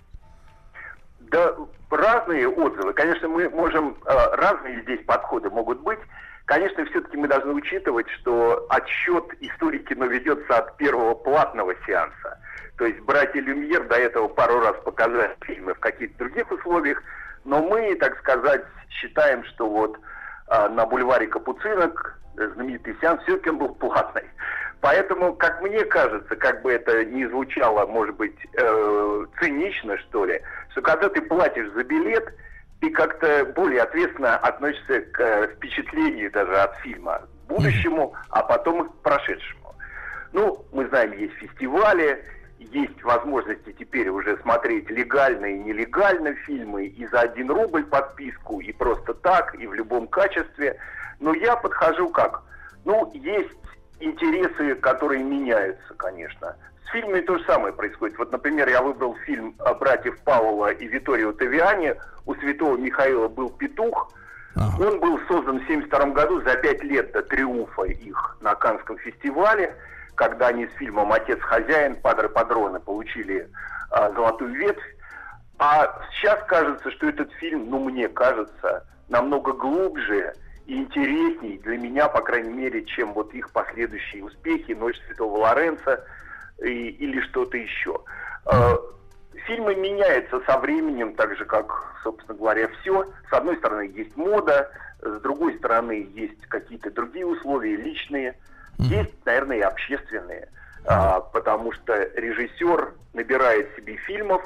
Да, разные отзывы. Конечно, мы можем, разные здесь подходы могут быть. Конечно, все-таки мы должны учитывать, что отсчет истории кино ведется от первого платного сеанса. То есть братья Люмьер до этого пару раз показали фильмы в каких-то других условиях, но мы, так сказать, считаем, что вот а, на бульваре Капуцинок э, знаменитый сеанс все-таки он был платный. Поэтому, как мне кажется, как бы это ни звучало, может быть, э, цинично, что ли, что когда ты платишь за билет, ты как-то более ответственно относишься к э, впечатлению даже от фильма, будущему, а потом и к прошедшему. Ну, мы знаем, есть фестивали, есть возможности теперь уже смотреть легально и нелегально фильмы и за один рубль подписку, и просто так, и в любом качестве. Но я подхожу как? Ну, есть интересы, которые меняются, конечно. С фильмами то же самое происходит. Вот, например, я выбрал фильм о братьев Паула и Виторио Тавиани. У святого Михаила был петух. Он был создан в 1972 году за пять лет до триумфа их на Канском фестивале, когда они с фильмом «Отец хозяин» Падре Падроны получили а, золотую ветвь. А сейчас кажется, что этот фильм, ну, мне кажется, намного глубже и интересней для меня, по крайней мере, чем вот их последующие успехи «Ночь Святого Лоренца» и, или что-то еще. Э, Фильмы меняются со временем, так же, как, собственно говоря, все. С одной стороны, есть мода, с другой стороны, есть какие-то другие условия личные, есть, наверное, и общественные. А, потому что режиссер набирает себе фильмов,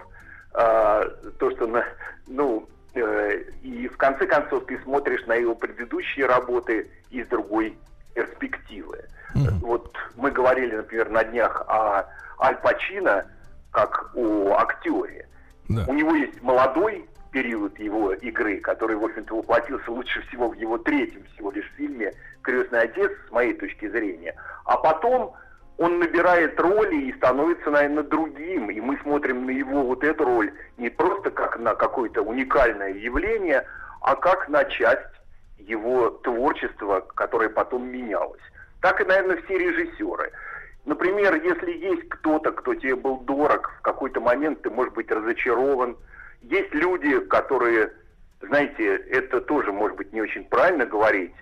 а, то, что, на, ну, э, и в конце концов ты смотришь на его предыдущие работы из другой перспективы. Вот мы говорили, например, на днях о Аль Пачино как о актере. У него есть молодой период его игры, который, в общем-то, воплотился лучше всего в его третьем всего лишь фильме «Крестный отец», с моей точки зрения. А потом он набирает роли и становится, наверное, другим. И мы смотрим на его вот эту роль не просто как на какое-то уникальное явление, а как на часть его творчества, которое потом менялось. Так и, наверное, все режиссеры. Например, если есть кто-то, кто тебе был дорог, в какой-то момент ты, может быть, разочарован. Есть люди, которые, знаете, это тоже, может быть, не очень правильно говорить,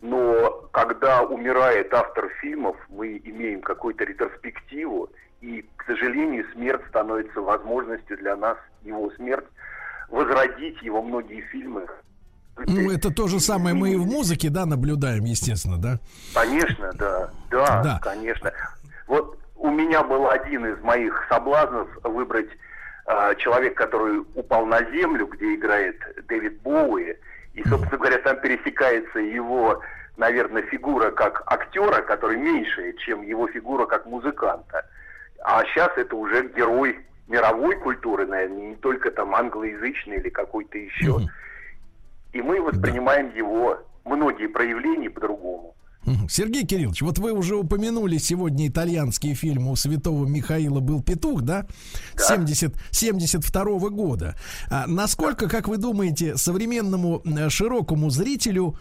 но когда умирает автор фильмов, мы имеем какую-то ретроспективу, и, к сожалению, смерть становится возможностью для нас, его смерть, возродить его многие фильмы. Ну, это то же самое мы и в музыке, да, наблюдаем, естественно, да? Конечно, да, да, Да. конечно. Вот у меня был один из моих соблазнов выбрать человек, который упал на землю, где играет Дэвид Боуи, и, собственно говоря, там пересекается его, наверное, фигура как актера, который меньше, чем его фигура как музыканта. А сейчас это уже герой мировой культуры, наверное, не только там англоязычный или какой-то еще. И мы воспринимаем его многие проявления по-другому. Сергей Кириллович, вот вы уже упомянули сегодня итальянский фильм у святого Михаила был петух, да? 70, 72 года. А насколько, как вы думаете, современному э, широкому зрителю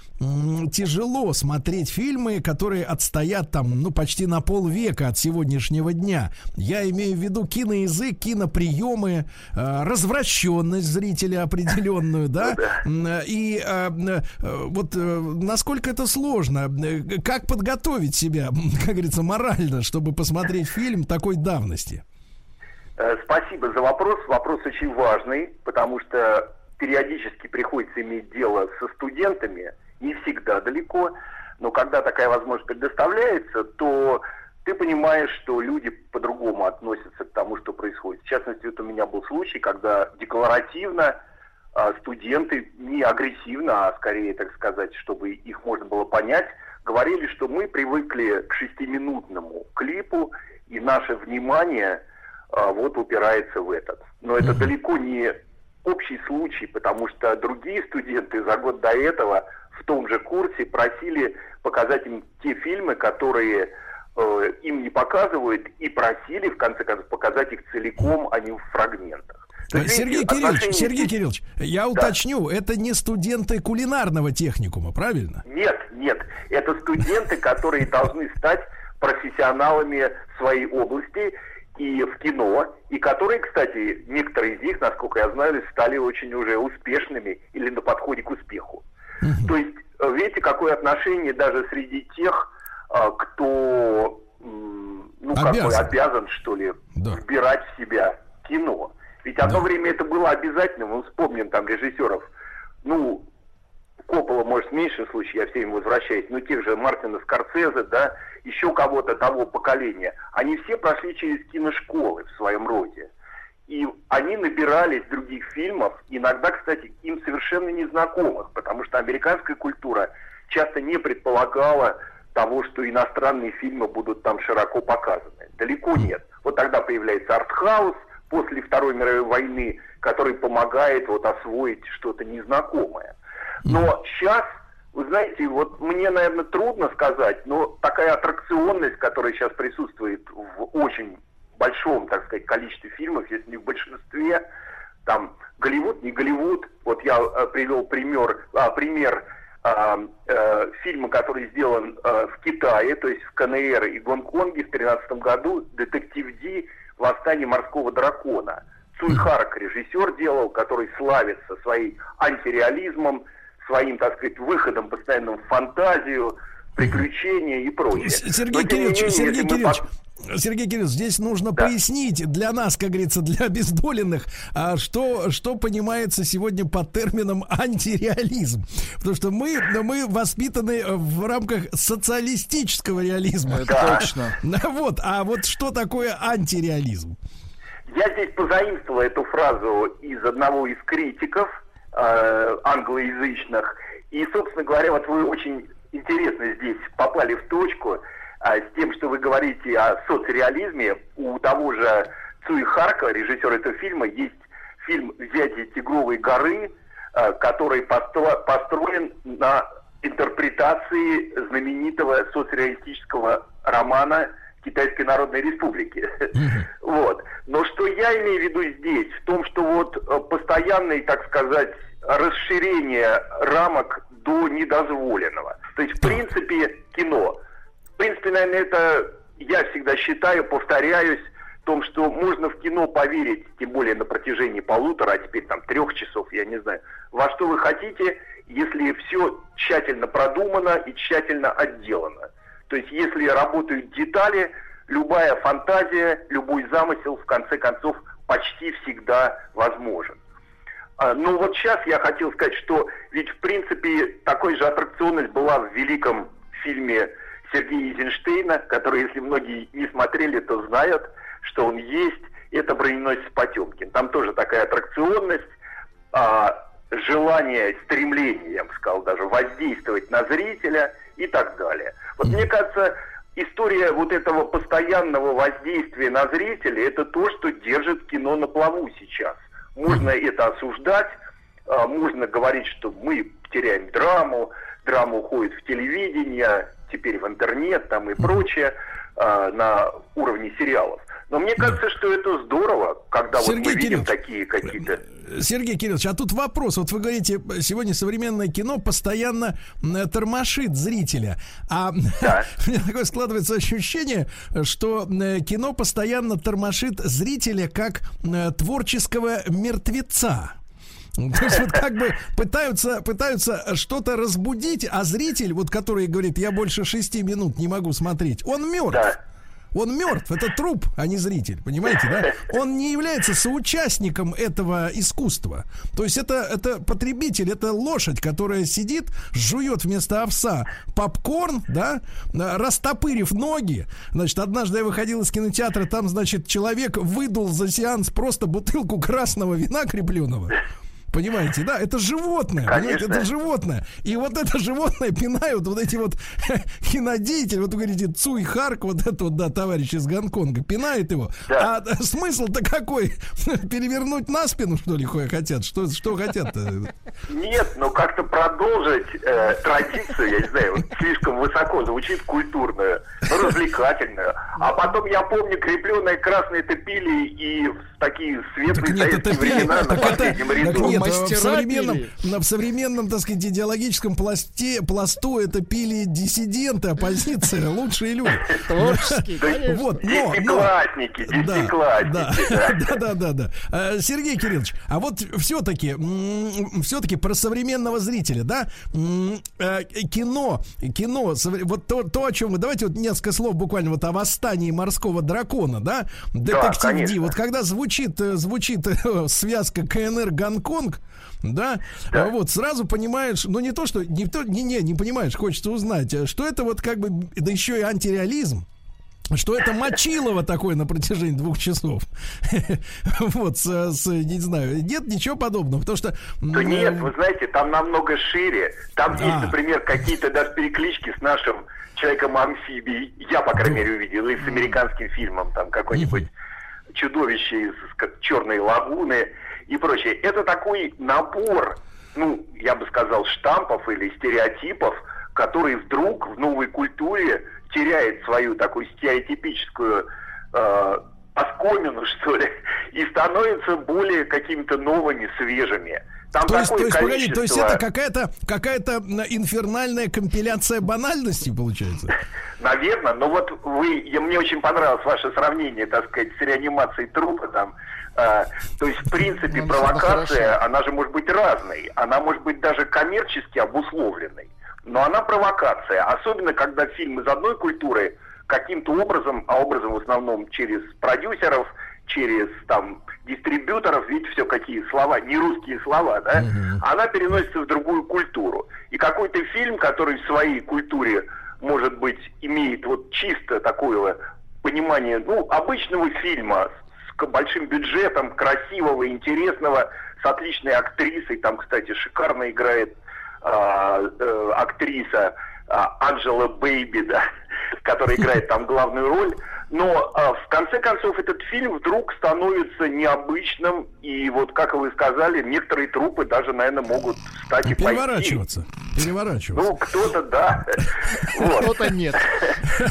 тяжело смотреть фильмы, которые отстоят там, ну, почти на полвека от сегодняшнего дня? Я имею в виду киноязык, киноприемы, э, развращенность зрителя определенную, да? М, И э, э, вот э, насколько это сложно? Как подготовить себя, [LAUGHS] как говорится, морально, чтобы посмотреть фильм такой давности? Э, Спасибо за вопрос. Вопрос очень важный, потому что периодически приходится иметь дело со студентами, не всегда далеко, но когда такая возможность предоставляется, то ты понимаешь, что люди по-другому относятся к тому, что происходит. В частности, вот у меня был случай, когда декларативно а, студенты, не агрессивно, а скорее, так сказать, чтобы их можно было понять, говорили, что мы привыкли к шестиминутному клипу, и наше внимание а, вот упирается в этот. Но это далеко не общий случай, потому что другие студенты за год до этого в том же курсе просили показать им те фильмы, которые э, им не показывают, и просили, в конце концов, показать их целиком, а не в фрагментах. Есть, Сергей Кириллович, Сергей здесь- Кириллович, я уточню, это не студенты кулинарного техникума, правильно? Нет, нет. Это студенты, которые должны стать профессионалами своей области и в кино, и которые, кстати, некоторые из них, насколько я знаю, стали очень уже успешными или на подходе к успеху. То есть, э, видите, какое отношение даже среди тех, кто ну, какой Обязан. обязан, что ли, Да. вбирать в себя кино. Ведь одно время это было обязательно, мы вспомним там режиссеров, ну, Коппола, может, в меньшем случае, я все время возвращаюсь, но тех же Мартина Скорсезе, да, еще кого-то того поколения, они все прошли через киношколы в своем роде. И они набирались других фильмов, иногда, кстати, им совершенно незнакомых, потому что американская культура часто не предполагала того, что иностранные фильмы будут там широко показаны. Далеко нет. Вот тогда появляется артхаус после Второй мировой войны, который помогает вот освоить что-то незнакомое. Но сейчас, вы знаете, вот мне, наверное, трудно сказать, но такая аттракционность, которая сейчас присутствует в очень большом, так сказать, количестве фильмов, если не в большинстве, там Голливуд, не Голливуд. Вот я э, привел пример, а, пример а, э, фильма, который сделан э, в Китае, то есть в КНР и Гонконге в 2013 году, «Детектив Ди. Восстание морского дракона». Цуй Харк режиссер делал, который славится своим антиреализмом, своим, так сказать, выходом постоянно в фантазию, приключения и прочее. Сергей Но, Кириллович, менее, Сергей Кириллович, пос- Сергей Кириллович, здесь нужно пояснить для нас, как говорится, для обездоленных, а что, что понимается сегодня под термином антиреализм. Потому что мы, мы воспитаны в рамках социалистического реализма. Это Да. точно. [LAUGHS] Вот, а вот что такое антиреализм? Я здесь позаимствовал эту фразу из одного из критиков э, англоязычных. И, собственно говоря, вот вы очень интересно здесь попали в точку а, с тем, что вы говорите о соцреализме. У того же Цуи Харка, режиссера этого фильма, есть фильм «Взятие Тигровой горы», э, который постро- построен на интерпретации знаменитого соцреалистического романа Китайской Народной Республики. [LAUGHS] Вот. Но что я имею в виду здесь, в том, что вот э, постоянное, так сказать, расширение рамок до недозволенного. То есть, в принципе, кино. Принципе, наверное, это я всегда считаю, повторяюсь, в том, что можно в кино поверить, тем более на протяжении полутора, а теперь там трех часов, я не знаю, во что вы хотите, если все тщательно продумано и тщательно отделано. То есть, если работают детали, любая фантазия, любой замысел, в конце концов, почти всегда возможен. А, Ну вот сейчас я хотел сказать, что ведь в принципе такой же аттракционность была в великом фильме Сергея Эйзенштейна, который, если многие не смотрели, то знают, что он есть. Это броненосец Потемкин. Там тоже такая аттракционность, а, желание, стремление, я бы сказал, даже воздействовать на зрителя и так далее. Вот мне кажется, история вот этого постоянного воздействия на зрителя, это то, что держит кино на плаву сейчас. Можно это осуждать, а, можно говорить, что мы теряем драму, драма уходит в телевидение, теперь в интернет там и прочее а, на уровне сериалов. Но мне кажется, что это здорово, когда вот Сергей мы видим такие какие-то... Сергей Кириллович, а тут вопрос. Вот вы говорите, сегодня современное кино постоянно тормошит зрителя. А [LAUGHS] у меня такое складывается ощущение, что э, кино постоянно тормошит зрителя как э, творческого мертвеца. То есть вот как бы пытаются, пытаются что-то разбудить, а зритель, вот который говорит, я больше шести минут не могу смотреть, он мертв. Он мертв, это труп, а не зритель, понимаете, да? Он не является соучастником этого искусства. То есть это, это потребитель, это лошадь, которая сидит, жует вместо овса попкорн, да, растопырив ноги. Значит, однажды я выходил из кинотеатра, там, значит, человек выдул за сеанс просто бутылку красного вина крепленого. Понимаете, да, это животное, понимаете, это животное. И вот это животное пинают вот эти вот [LAUGHS] кинодеятели, вот вы говорите, Цуй Харк, вот это вот, да, товарищ из Гонконга, пинает его. А смысл-то какой? [LAUGHS] Перевернуть на спину, что ли, хотят? Что, что хотят-то? Нет, но как-то продолжить э, традицию, я не знаю, вот слишком высоко звучит культурную, но развлекательную. А потом, я помню, крепленные красные топили и в такие светлые Так нет, это времена на так это- последнем так ряду. Нет, Мастера в современном, пили. на- в современном, так сказать, идеологическом пласте, пласту это пили диссиденты, оппозиция, лучшие люди. Творческие. Вот, но, Десятиклассники, да, десятиклассники. да. да, [LAUGHS] да, да. Э, Сергей Кириллович, а вот все-таки, все-таки про современного зрителя, да, э, кино, кино, вот то, то, о чем вы, давайте вот несколько слов буквально вот о восстании морского дракона, да, детектив Ди, вот когда звучит, э, звучит э, [LAUGHS] связка КНР Гонконг, да, э, вот сразу понимаешь, ну не то, что не то, не, не, не понимаешь, хочется узнать, э, что это вот как бы, да еще и антиреализм, что это Мочилово такое на протяжении двух часов. [LAUGHS] Вот, с, с- не знаю, нет ничего подобного, потому что... Да нет, вы знаете, там намного шире. Там Да. есть, например, какие-то даже переклички с нашим человеком амфибией. Я, по крайней мере, увидел. И с американским фильмом, там какой-нибудь чудовище из как, черной лагуны и прочее. Это такой набор, ну, я бы сказал, штампов или стереотипов, который вдруг в новой культуре теряет свою такую стереотипическую э, оскомину, [LAUGHS] что ли, и становится более какими-то новыми, свежими. Там То есть, то есть, погоди, то есть количество- это какая-то м, инфернальная компиляция банальности получается? [LAUGHS] Наверное, но вот вы, мне очень понравилось ваше сравнение, так сказать, с реанимацией трупа там. А, то есть, в принципе, Ну, провокация, она же может быть разной. Она может быть даже коммерчески обусловленной. Но она провокация. Особенно, когда фильм из одной культуры каким-то образом, а образом в основном через продюсеров, через там дистрибьюторов, видите, все какие слова, не русские слова, да, она переносится в другую культуру. И какой-то фильм, который в своей культуре, может быть, имеет вот чисто такое понимание, ну, обычного фильма с большим бюджетом, красивого, интересного, с отличной актрисой, там, кстати, шикарно играет а, э, актриса а, Анджела Бэйби, да, [LAUGHS] которая играет там главную роль. Но а, в конце концов этот фильм вдруг становится необычным, и вот, как вы сказали, некоторые трупы даже, наверное, могут встать и пойти. Переворачиваться. Переворачиваться. Ну, кто-то да. [LAUGHS] Кто-то нет. [LAUGHS]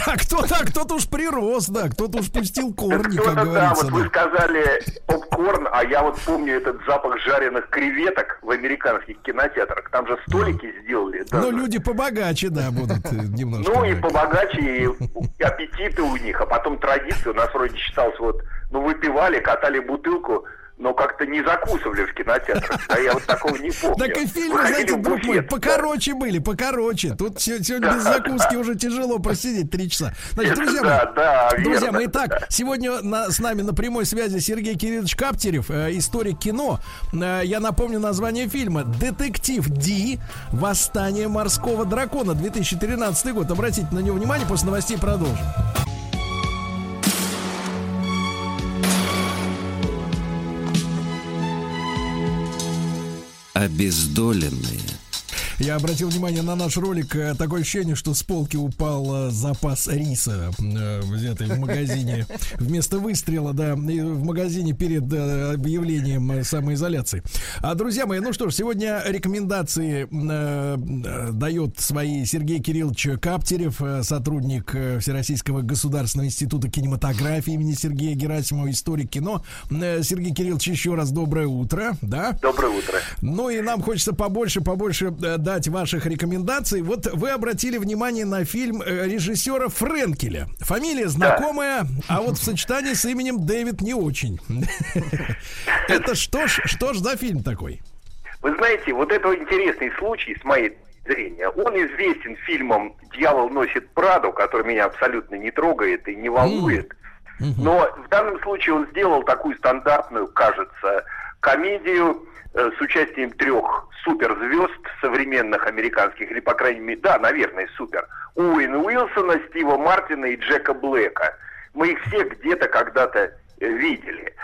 А кто-то, а кто-то уж прирос, да, кто-то уж пустил корни, как Кто-то, да, говорится. вот вы сказали попкорн, а я вот помню этот запах жареных креветок в американских кинотеатрах. Там же столики сделали. Ну, люди побогаче, да, будут э, [LAUGHS] немножко. Ну и побогаче, и аппетиты у них, а потом традиция. У нас вроде считалось, вот, ну выпивали, катали бутылку, но как-то не закусывали в кинотеатрах. А я вот такого не помню. Так и фильмы, Выходили знаете, мой, буфет, покороче были, покороче. Тут се- сегодня Да, без закуски да. уже тяжело просидеть три часа. Значит, друзья да, мои, да, друзья верно, мои, итак, да. сегодня на- с нами на прямой связи Сергей Кириллович Каптерев, э, историк кино. Э, я напомню название фильма «Детектив Ди. Восстание морского дракона», 2013 год. Обратите на него внимание, после новостей продолжим. Обездоленные. Я обратил внимание на наш ролик. э, Такое ощущение, что с полки упал э, запас риса, э, взятый в магазине. [LAUGHS] Вместо выстрела, да, в магазине перед э, объявлением э, самоизоляции. А, друзья мои, ну что ж, сегодня рекомендации э, э, дает свои Сергей Кириллович Каптерев, э, сотрудник э, Всероссийского государственного института кинематографии имени Сергея Герасимова, историк кино. Э, Сергей Кириллович, еще раз доброе утро, да? Доброе утро. Ну и нам хочется побольше, побольше э, дать ваших рекомендаций. Вот вы обратили внимание на фильм э, режиссера Френкеля. Фамилия знакомая, а вот в сочетании с именем Дэвид не очень. [LAUGHS] Это что ж, что ж за фильм такой? Вы знаете, вот это интересный случай, с моей зрения. Он известен фильмом «Дьявол носит Праду», который меня абсолютно не трогает и не волнует. Но в данном случае он сделал такую стандартную, кажется, комедию с участием трех суперзвезд современных американских, или, по крайней мере, да, наверное, супер. Уэйна Уилсона, Стива Мартина и Джека Блэка. Мы их все где-то когда-то э, видели.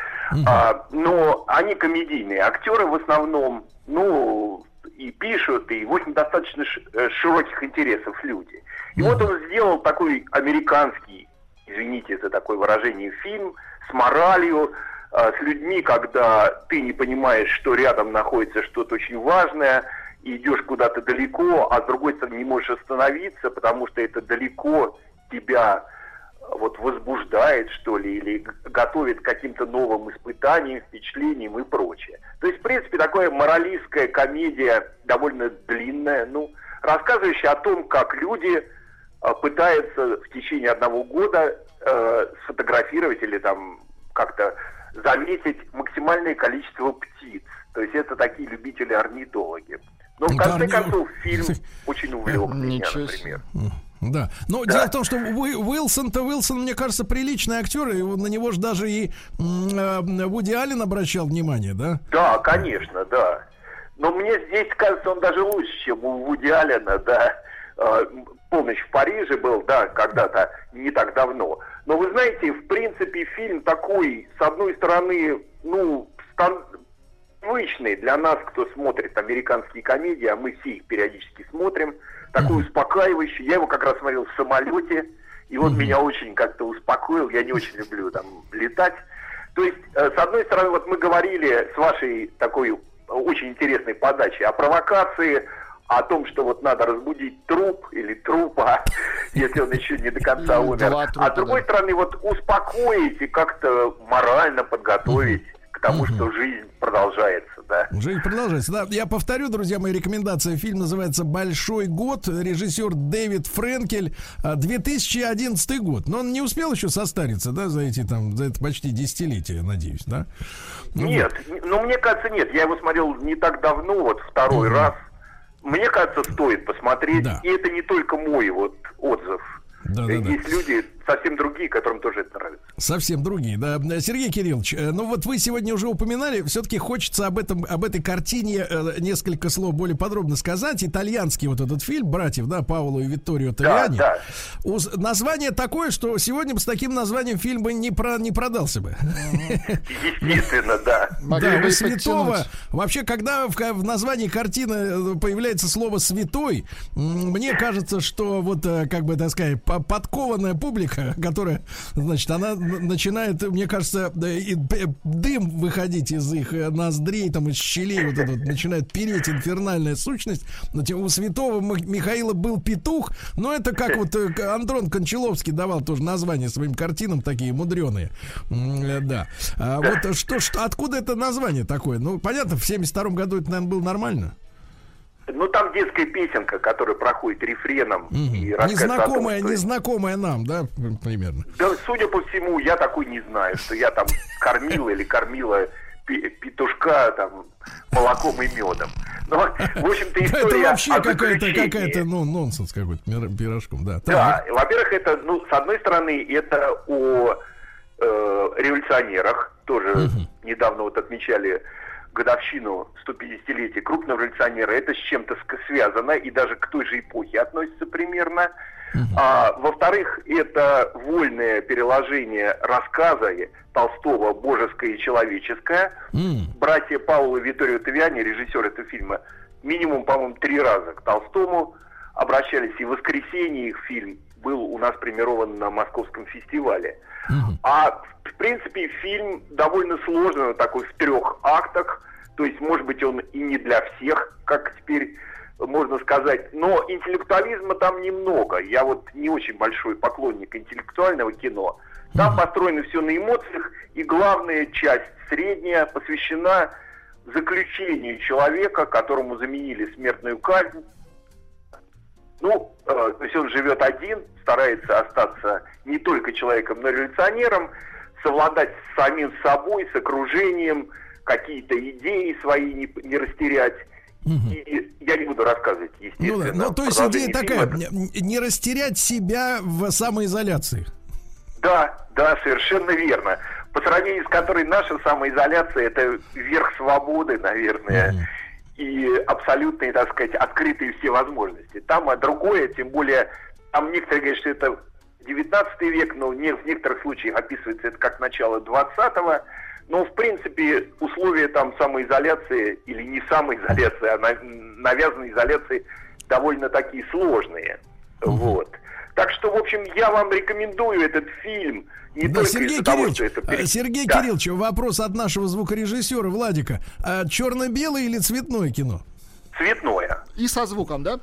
А, но они комедийные актеры в основном, ну, и пишут, и, в общем, достаточно э, широких интересов люди. И вот он сделал такой американский, извините за такое выражение, фильм с моралью, э, с людьми, когда ты не понимаешь, что рядом находится что-то очень важное, и идешь куда-то далеко, а с другой стороны не можешь остановиться, потому что это далеко тебя вот возбуждает, что ли, или готовит к каким-то новым испытаниям, впечатлениям и прочее. То есть, в принципе, такая моралистская комедия, довольно длинная, ну, рассказывающая о том, как люди э, пытаются в течение одного года э, сфотографировать или там как-то заметить максимальное количество птиц. То есть это такие любители-орнитологи. Но в Ну, конце не- концов фильм очень увлек меня, например. Да. Но дело в том, что Уи- Уилсон-то Уилсон, мне кажется, приличный актер, и на него же даже и э, Вуди Аллен обращал внимание, да? Да, конечно, да. Но мне здесь кажется, он даже лучше, чем у Вуди Аллена, да. Э, «Полночь в Париже» был, да, когда-то, не так давно. Но вы знаете, в принципе, фильм такой, с одной стороны, ну, стан- привычный для нас, кто смотрит американские комедии, а мы все их периодически смотрим, такой успокаивающий. Я его как раз смотрел в самолете, и он меня очень как-то успокоил. Я не очень люблю там летать. То есть, э, с одной стороны, вот мы говорили с вашей такой очень интересной подачей о провокации, о том, что вот надо разбудить труп или трупа, [LAUGHS] если он еще не до конца умер. А с другой стороны, вот успокоить и как-то морально подготовить к тому, что жизнь продолжается, да. Жизнь продолжается. Да, я повторю, друзья мои, рекомендация. Фильм называется «Большой год». Режиссер Дэвид Френкель. а, 2011 год. Но он не успел еще состариться, да, за эти там, за это почти десятилетие, надеюсь, да? Ну Нет, н- ну мне кажется, нет. Я его смотрел не так давно, вот второй раз. Мне кажется, стоит посмотреть. Да. И это не только мой вот отзыв. Да, да, да. Есть люди совсем другие, которым тоже это нравится. Совсем другие, да. Сергей Кириллович, э, ну вот вы сегодня уже упоминали, все-таки хочется об этом, об этой картине э, несколько слов более подробно сказать. Итальянский вот этот фильм братьев, да, Пауло и Витторио Тавиани. да. Уз- Название такое, что сегодня бы с таким названием фильм бы не, про, не продался бы. Естественно, да. Да, у святого. Вообще, когда в, в названии картины э, появляется слово святой, мне кажется, что вот, как бы так сказать, по- подкованная публика, которая, значит, она начинает, мне кажется, дым выходить из их э, ноздрей, там, из щелей, вот это вот, начинает переть инфернальная сущность. У святого Михаила был петух, но это как вот э, Андрон Кончаловский давал тоже названия своим картинам такие мудреные. Э, Да. А вот что, что, откуда это название такое? Ну, понятно, в 72 году это, наверное, было нормально. Ну, там детская песенка, которая проходит рефреном и рассказывает о том, Незнакомая, что- незнакомая нам, да, примерно. Да, судя по всему, я такой не знаю, что я там кормила или кормила петушка там молоком и медом. Но, в общем-то, Это история вообще о какая-то, какая-то, ну, нонсенс какой-то, пирожком, да. Да, Так. во-первых, это, ну, с одной стороны, это о э, революционерах. Тоже недавно вот отмечали годовщину 150-летия крупного революционера. Это с чем-то связано и даже к той же эпохе относится примерно. А, во-вторых, это вольное переложение рассказа Толстого «Божеское и человеческое». Братья Паула и Виторио Тавиани, режиссер этого фильма, минимум, по-моему, три раза к Толстому обращались. И в воскресенье их фильм был у нас премирован на Московском фестивале. А, в принципе, фильм довольно сложный, такой в трех актах. То есть, может быть, он и не для всех, как теперь можно сказать. Но интеллектуализма там немного. Я вот не очень большой поклонник интеллектуального кино. Там построено все на эмоциях, и главная часть, средняя, посвящена заключению человека, которому заменили смертную казнь. Ну, э, то есть он живет один, старается остаться не только человеком, но и революционером, совладать с самим собой, с окружением, какие-то идеи свои не, не растерять. И я не буду рассказывать, Ну естественно. да, ну то есть идея такая, фильма. не, не растерять себя в самоизоляции. Да, да, совершенно верно. По сравнению с которой наша самоизоляция это верх свободы, наверное, и абсолютные, так сказать, открытые все возможности. Там а другое, тем более, там некоторые говорят, что это 19 век, но не, в некоторых случаях описывается это как начало 20-го. Но, в принципе, условия там самоизоляции или не самоизоляции, а на- навязанной изоляции довольно такие сложные. Вот. Так что, в общем, я вам рекомендую этот фильм. Не Да, Сергей того, Кириллович, это... э, Сергей Да. Кириллович, вопрос от нашего звукорежиссера Владика. А черно-белое или цветное кино? Цветное. И со звуком, да?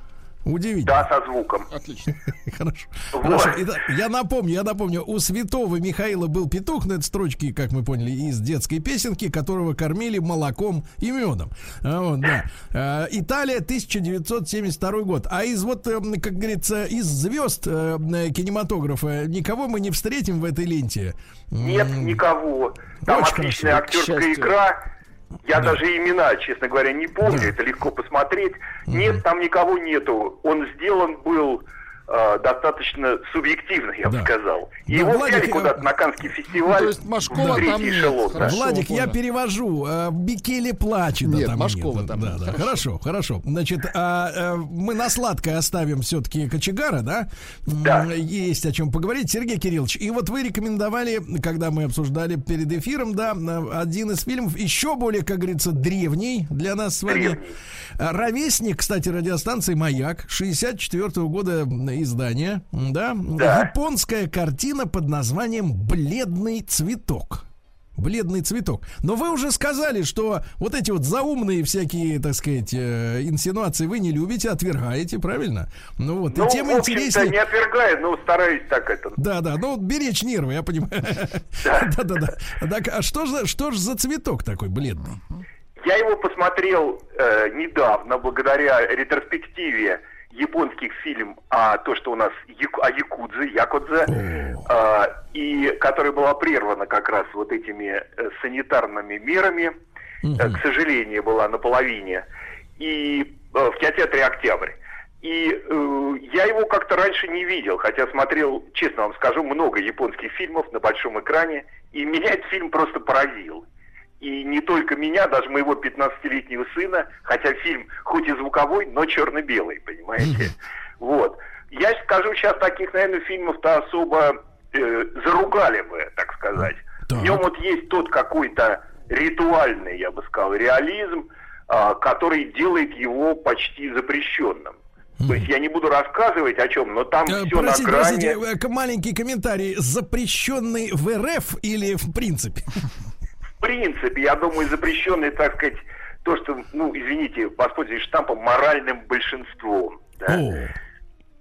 Удивительно. Да, со звуком. Отлично. [LAUGHS] Хорошо. Вот. Хорошо. Итак, я напомню, я напомню, у святого Михаила был петух, на это строчки, как мы поняли, из детской песенки, которого кормили молоком и медом. А, вот, да. А, Италия, 1972 год. А из вот, э, как говорится, из звезд э, кинематографа никого мы не встретим в этой ленте. Нет никого. Там Очень отличная хорошо, актерская игра. Я Да. даже имена, честно говоря, не помню. Это легко посмотреть. Нет, там никого нету. Он сделан был э, достаточно субъективно, я бы сказал. И Да, его Владик, взяли э, куда-то на Каннский фестиваль. то есть Машкова там нет. эшелон, да. Хорошо, Владик, я перевожу. э, Бикели плачет. да, Нет, там Машкова нет. там Да, нет. да. Хорошо. Хорошо, хорошо. Значит, а, э, мы на сладкое оставим все-таки кочегара, да? Да. Есть о чем поговорить. Сергей Кириллович, и вот вы рекомендовали, когда мы обсуждали перед эфиром, да, один из фильмов, еще более, как говорится, древний для нас с вами. Древний. Ровесник, кстати, радиостанции «Маяк», 64 года издания, да? Да. Японская картина под названием «Бледный цветок». Бледный цветок. Но вы уже сказали, что вот эти вот заумные всякие, так сказать, э, инсинуации вы не любите, отвергаете, правильно? Ну вот, Ну, и тем в интереснее... не отвергаю, но стараюсь так это. Да, да, ну беречь нервы, я понимаю. [LAUGHS] Да, [LAUGHS] да, да. Так, а что же, что же за цветок такой бледный? Я его посмотрел э, недавно, благодаря ретроспективе японских фильм о то, что у нас яку- о якудзе, якудзе, э, и которая была прервана как раз вот этими э, санитарными мерами, э, к сожалению, была наполовине, и э, в кинотеатре «Октябрь». И э, я его как-то раньше не видел, хотя смотрел, честно вам скажу, много японских фильмов на большом экране, и меня этот фильм просто поразил. И не только меня, даже моего 15-летнего сына, хотя фильм хоть и звуковой, но черно-белый, понимаете? Вот. Я скажу, сейчас таких, наверное, фильмов-то особо э, заругали бы, так сказать. В нем вот есть тот какой-то ритуальный, я бы сказал, реализм, а, который делает его почти запрещенным. То есть я не буду рассказывать о чем, но там Э, все на Простите, грани. простите, э, маленький комментарий. Запрещенный в РФ или в принципе? В принципе, я думаю, запрещенный, так сказать, то, что, ну, извините, воспользуюсь штампом, моральным большинством. да.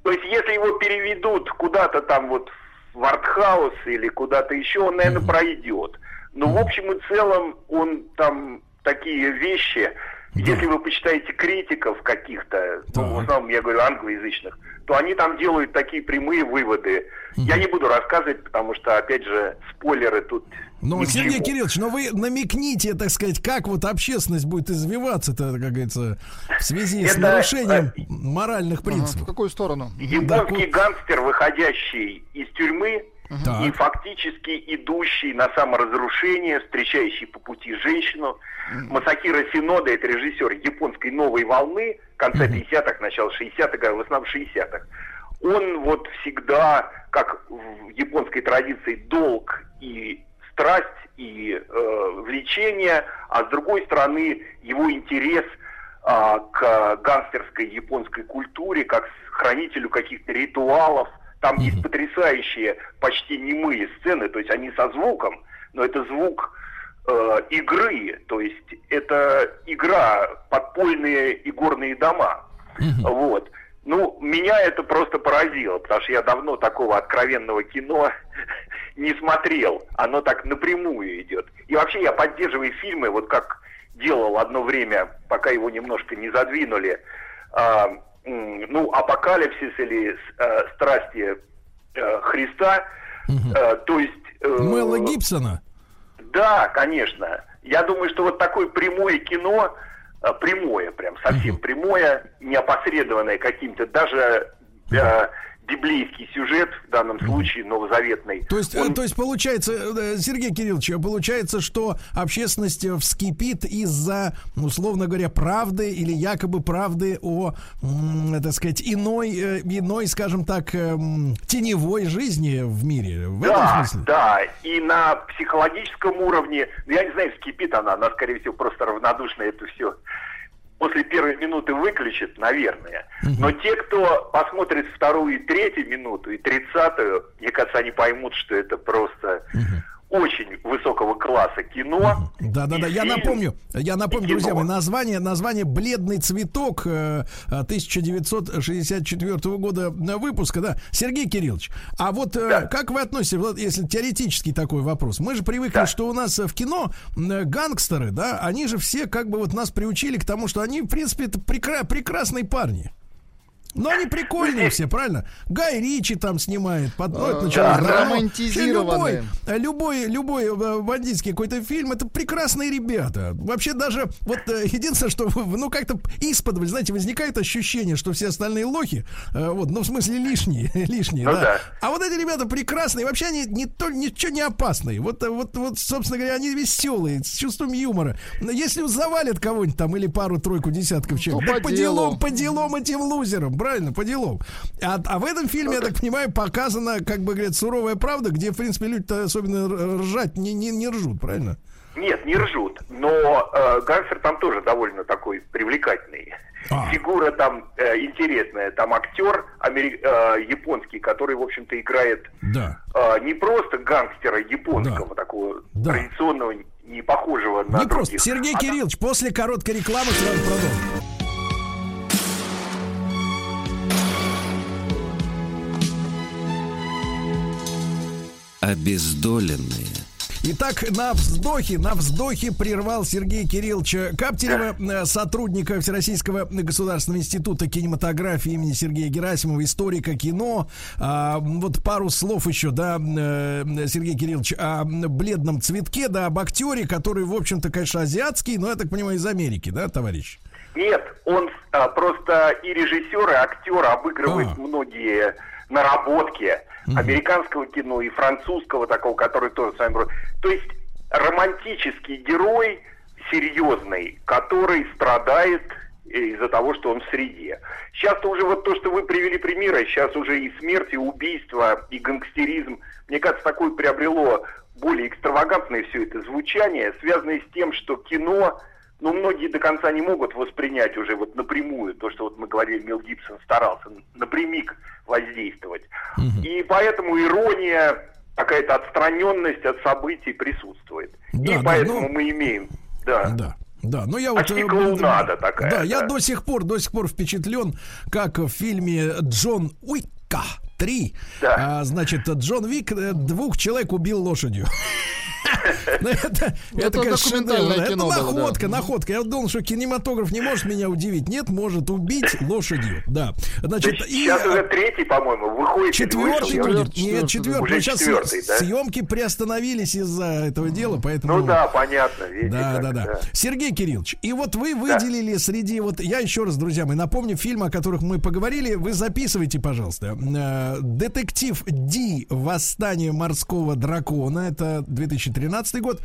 То есть, если его переведут куда-то там вот в артхаус или куда-то еще, он, наверное, пройдет. Но в общем и целом он там такие вещи, если вы почитаете критиков каких-то, ну, в основном я говорю англоязычных, то они там делают такие прямые выводы. Я не буду рассказывать, потому что, опять же, спойлеры тут Ну, Сергей. Кириллович, но вы намекните, так сказать, как вот общественность будет извиваться-то, как говорится, в связи с Это, нарушением моральных принципов. В какую сторону? Японский гангстер, выходящий из тюрьмы Так. и фактически идущий на саморазрушение, встречающий по пути женщину. Масакира Синода, это режиссер японской новой волны, конца 50-х, начала 60-х, в основном 60-х. Он вот всегда, как в японской традиции, долг и страсть, и э, влечение, а с другой стороны его интерес а, к гангстерской японской культуре, как хранителю каких-то ритуалов. Там есть потрясающие, почти немые сцены, то есть они со звуком, но это звук э, игры, то есть это игра, подпольные игорные дома. Вот. Ну, меня это просто поразило, потому что я давно такого откровенного кино [LAUGHS] не смотрел. Оно так напрямую идет. И вообще я поддерживаю фильмы, вот как делал одно время, пока его немножко не задвинули, м, ну, «Апокалипсис» или э, «Страсти э, Христа». Э, то есть... э, Мэла Гибсона. да, конечно. Я думаю, что вот такое прямое кино, э, прямое, прям совсем прямое, не опосредованное каким-то, даже э, библейский сюжет в данном случае, новозаветный. То есть, э, то есть получается, э, Сергей Кириллович, э, получается, что общественность э, вскипит из-за, условно говоря, правды или якобы правды о, так сказать, иной, э, иной, скажем так, эм, теневой жизни в мире. В этом да, смысле? да, и на психологическом уровне, ну, я не знаю, вскипит она, она, скорее всего, просто равнодушно это все после первой минуты выключит, наверное. Но те, кто посмотрит вторую и третью минуту, и тридцатую, мне кажется, они поймут, что это просто очень высокого класса кино. Да, да, да. Я напомню, я напомню, кино. друзья мои, название, название Бледный цветок э, 1964 года э, выпуска, да. Сергей Кириллович, а вот э, как вы относитесь, вот если теоретический такой вопрос, мы же привыкли, что у нас э, в кино э, гангстеры, да, они же все как бы вот нас приучили к тому, что они, в принципе, это прекра- прекрасные парни. Но они прикольные все, правильно? Гай Ричи там снимает, под, ну, это началось да, романтизированные. Любой, любой, любой э, бандитский какой-то фильм, это прекрасные ребята. Вообще даже, вот э, единственное, что, ну, как-то из-под, знаете, возникает ощущение, что все остальные лохи, э, вот, ну, в смысле лишние, [LAUGHS] лишние, Ну да. да. А вот эти ребята прекрасные, вообще они не то, ничего не опасные. Вот, э, вот, вот, собственно говоря, они веселые, с чувством юмора. Но если завалят кого-нибудь там или пару-тройку десятков человек, Ну, да по по делу. делам, по делам этим лузерам, правильно, по делам. А, а в этом фильме, я так понимаю, показана, как бы говорят, суровая правда, где, в принципе, люди-то особенно ржать не, не, не ржут, правильно? Нет, не ржут, но э, гангстер там тоже довольно такой привлекательный. А. Фигура там э, интересная. Там актер амери- э, японский, который, в общем-то, играет Да. э, не просто гангстера японского, такого Да. традиционного, не похожего на не просто. других. Сергей А Кириллович, после короткой рекламы сразу продолжим. Обездоленные. Итак, на вздохе, на вздохе прервал Сергей Кириллович Каптерева, э, сотрудника Всероссийского государственного института кинематографии имени Сергея Герасимова, историка кино. А, вот пару слов еще, да, э, Сергей Кириллович, о бледном цветке, да, об актере, который, в общем-то, конечно, азиатский, но, я так понимаю, из Америки, да, товарищ? Нет, он а, просто и режиссер, и актер обыгрывает А. многие наработки американского кино и французского такого, который тоже с вами... То есть романтический герой серьезный, который страдает из-за того, что он в среде. Сейчас уже вот то, что вы привели примеры, сейчас уже и смерть, и убийство, и гангстеризм, мне кажется, такое приобрело более экстравагантное все это звучание, связанное с тем, что кино ну, многие до конца не могут воспринять уже вот напрямую то, что вот мы говорили, Мел Гибсон старался напрямик воздействовать. И поэтому ирония, какая-то отстраненность от событий присутствует. Да, и да, поэтому ну- мы имеем, да. Да. Да, но я вот... Почти э, клоунада такая, Да, я да. до сих пор, до сих пор впечатлен, как в фильме Джон Уика 3, а, значит, Джон Вик э, двух человек убил лошадью. [LAUGHS] Ну, Это, Это шедевр. кино Это находка, находка. Я думал, что кинематограф не может меня удивить. Нет, может убить лошадью. Да. Значит, сейчас уже третий, по-моему, выходит. четвертый будет. Нет, четвертый. Сейчас да? съемки приостановились из-за этого дела, поэтому... Ну да, понятно. Да, да, да. Сергей Кириллович, и вот вы выделили среди вот я еще раз, друзья мои, напомню фильмы, о которых мы поговорили. Вы записывайте, пожалуйста. Э, Детектив Ди. Восстание морского дракона. Это 2013 год.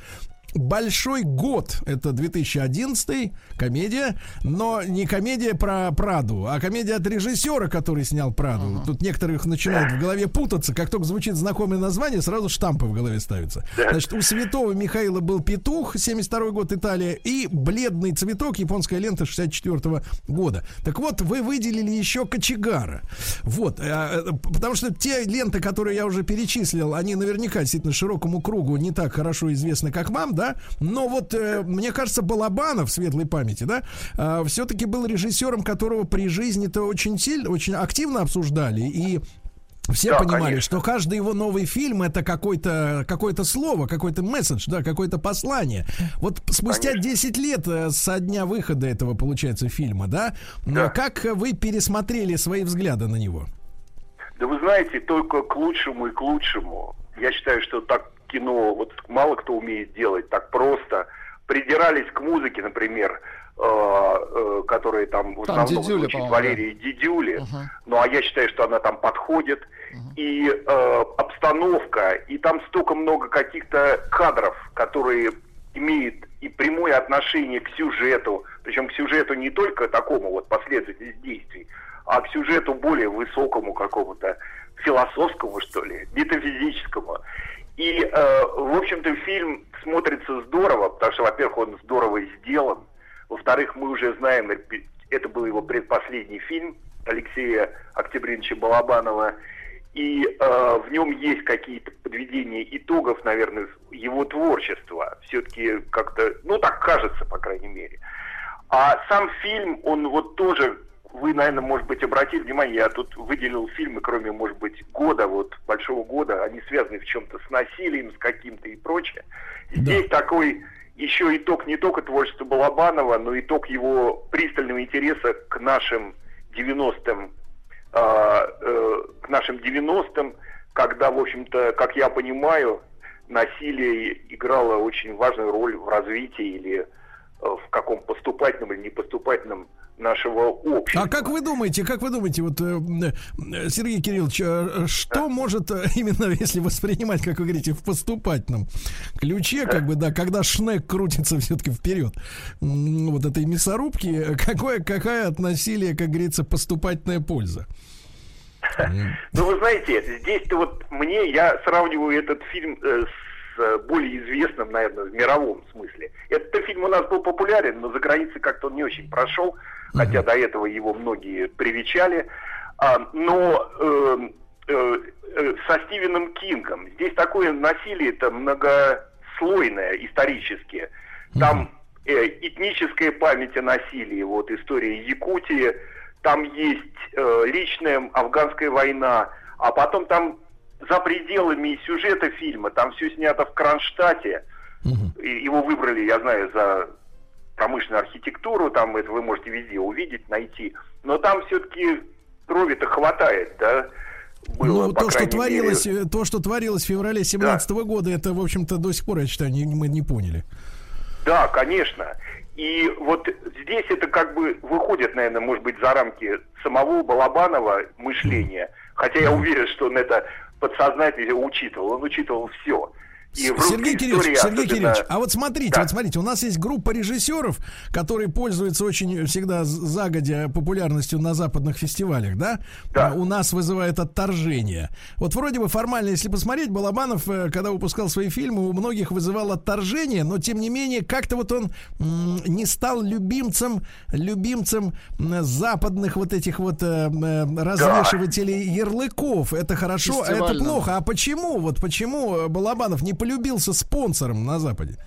Большой год это 2011 комедия, но не комедия про Праду, а комедия от режиссера, который снял Праду. Тут некоторых начинают в голове путаться, как только звучит знакомое название, сразу штампы в голове ставятся. Значит, у Святого Михаила был петух, 72 год Италия, и бледный цветок, японская лента 64 года. Так вот, вы выделили еще кочегара. Вот, э, э, потому что те ленты, которые я уже перечислил, они наверняка действительно широкому кругу не так хорошо известны, как вам, да, но вот, э, мне кажется, Балабанов, светлой памяти, да, все-таки был режиссером, которого при жизни-то очень сильно, очень активно обсуждали, и все Да, понимали, конечно. что каждый его новый фильм это какое-то какое слово, какой-то месседж, да, какое-то послание. Вот спустя 10 лет э, со дня выхода этого, получается, фильма, да, э, как вы пересмотрели свои взгляды на него? Да вы знаете, только к лучшему и к лучшему. Я считаю, что так кино вот мало кто умеет делать так просто. Придирались к музыке, например, э, э, которая там в Там основном Дидюля, по-моему, Валерии Дидюли. Ну, а я считаю, что она там подходит. И э, обстановка, и там столько много каких-то кадров, которые имеют и прямое отношение к сюжету, причем к сюжету не только такому вот последовательности действий, а к сюжету более высокому какому-то, философскому, что ли, метафизическому. И, э, в общем-то, фильм смотрится здорово, потому что, во-первых, он здорово сделан, во-вторых, мы уже знаем, это был его предпоследний фильм Алексея Октябриновича Балабанова, и э, в нем есть какие-то подведения итогов, наверное, его творчества. Все-таки как-то, ну так кажется, по крайней мере. А сам фильм, он вот тоже, вы, наверное, может быть, обратили внимание, я тут выделил фильмы, кроме, может быть, года, вот большого года, они связаны в чем-то с насилием, с каким-то и прочее. Здесь такой еще итог не только творчества Балабанова, но итог его пристального интереса к нашим 90-м, а, э, к нашим 90-м, когда, в общем-то, как я понимаю, насилие играло очень важную роль в развитии или э, в каком поступательном или непоступательном нашего общества. А как вы думаете, как вы думаете, вот э, э, Сергей Кириллович, э, что может э, именно, [LAUGHS] если воспринимать, как вы говорите, в поступательном ключе, как бы, да, когда шнек крутится все-таки вперед, вот этой мясорубки, какое, какая от насилия, как говорится, поступательная польза? [LAUGHS] Ну, вы знаете, здесь-то вот мне, я сравниваю этот фильм с более известным, наверное, в мировом смысле. Этот фильм у нас был популярен, но за границей как-то он не очень прошел, хотя до этого его многие привечали. А, но э, э, э, со Стивеном Кингом здесь такое насилие это многослойное исторически. Там э, этническая память о насилии, вот история Якутии, там есть э, личная афганская война, а потом там за пределами сюжета фильма, там все снято в Кронштадте, И его выбрали, я знаю, за промышленную архитектуру, там это вы можете везде увидеть, найти, но там все-таки крови-то хватает, да, было, ну, то, что творилось, мере. э, то, что творилось в феврале 17 года, это, в общем-то, до сих пор, я считаю, не- мы не поняли. Да, конечно. И вот здесь это как бы выходит, наверное, может быть, за рамки самого Балабанова мышления. Хотя я уверен, что он это подсознательно учитывал. Он учитывал все. И в Сергей Кириллович, Сергей особенно- Кириллович, а вот смотрите, вот смотрите, у нас есть группа режиссеров, которые пользуются очень всегда загодя популярностью на западных фестивалях, да? А У нас вызывает отторжение. Вот вроде бы формально, если посмотреть, Балабанов, э, когда выпускал свои фильмы, у многих вызывал отторжение, но тем не менее, как-то вот он не стал любимцем, любимцем западных вот этих вот э, э, развешивателей ярлыков. Это хорошо, а это плохо. А почему? Вот почему Балабанов не полюбился спонсором на Западе?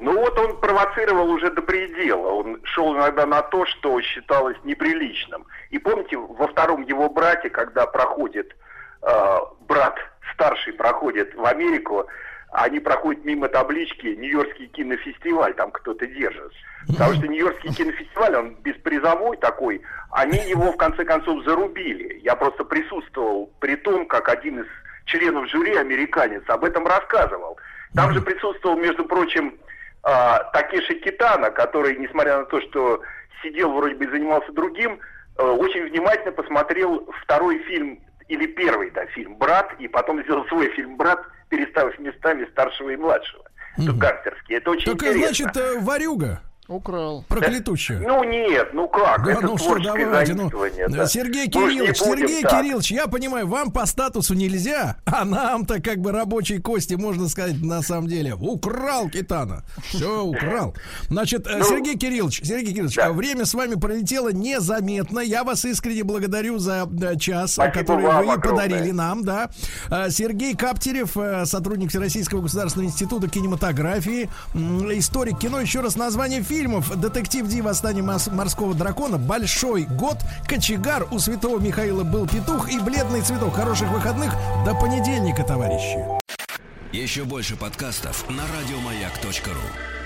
Ну вот он провоцировал уже до предела. Он шел иногда на то, что считалось неприличным. И помните, во втором его брате, когда проходит э, брат старший проходит в Америку, они проходят мимо таблички Нью-Йоркский кинофестиваль, там кто-то держит. Потому что Нью-Йоркский кинофестиваль, он беспризовой такой, они его в конце концов зарубили. Я просто присутствовал при том, как один из членов жюри, американец, об этом рассказывал. Там же присутствовал, между прочим, а, Такеши Китана, который, несмотря на то, что сидел вроде бы и занимался другим, э, очень внимательно посмотрел второй фильм, или первый, да, фильм «Брат», и потом сделал свой фильм «Брат», переставив местами старшего и младшего. Это гангстерский. Это очень Так, интересно. значит, э, Варюга. Украл. Проклятущая. Ну нет, ну как, Да, это ну что, давайте, ну, да. Сергей Кириллович, будем Сергей так. Кириллович, я понимаю, вам по статусу нельзя, а нам-то как бы рабочей кости, можно сказать, на самом деле, украл Китана. Все, украл. Значит, э, Ну, Сергей Кириллович, Сергей Кириллович, а время с вами пролетело незаметно. Я вас искренне благодарю за э, час, Спасибо который вам вы огромное. подарили нам, да. Э, Сергей Каптерев, сотрудник Всероссийского государственного института кинематографии, историк кино, еще раз название фильмов «Детектив Ди. Восстание морского дракона», «Большой год», «Кочегар», «У святого Михаила был петух» и «Бледный цветок». Хороших выходных. До понедельника, товарищи. Еще больше подкастов на радиомаяк.ру.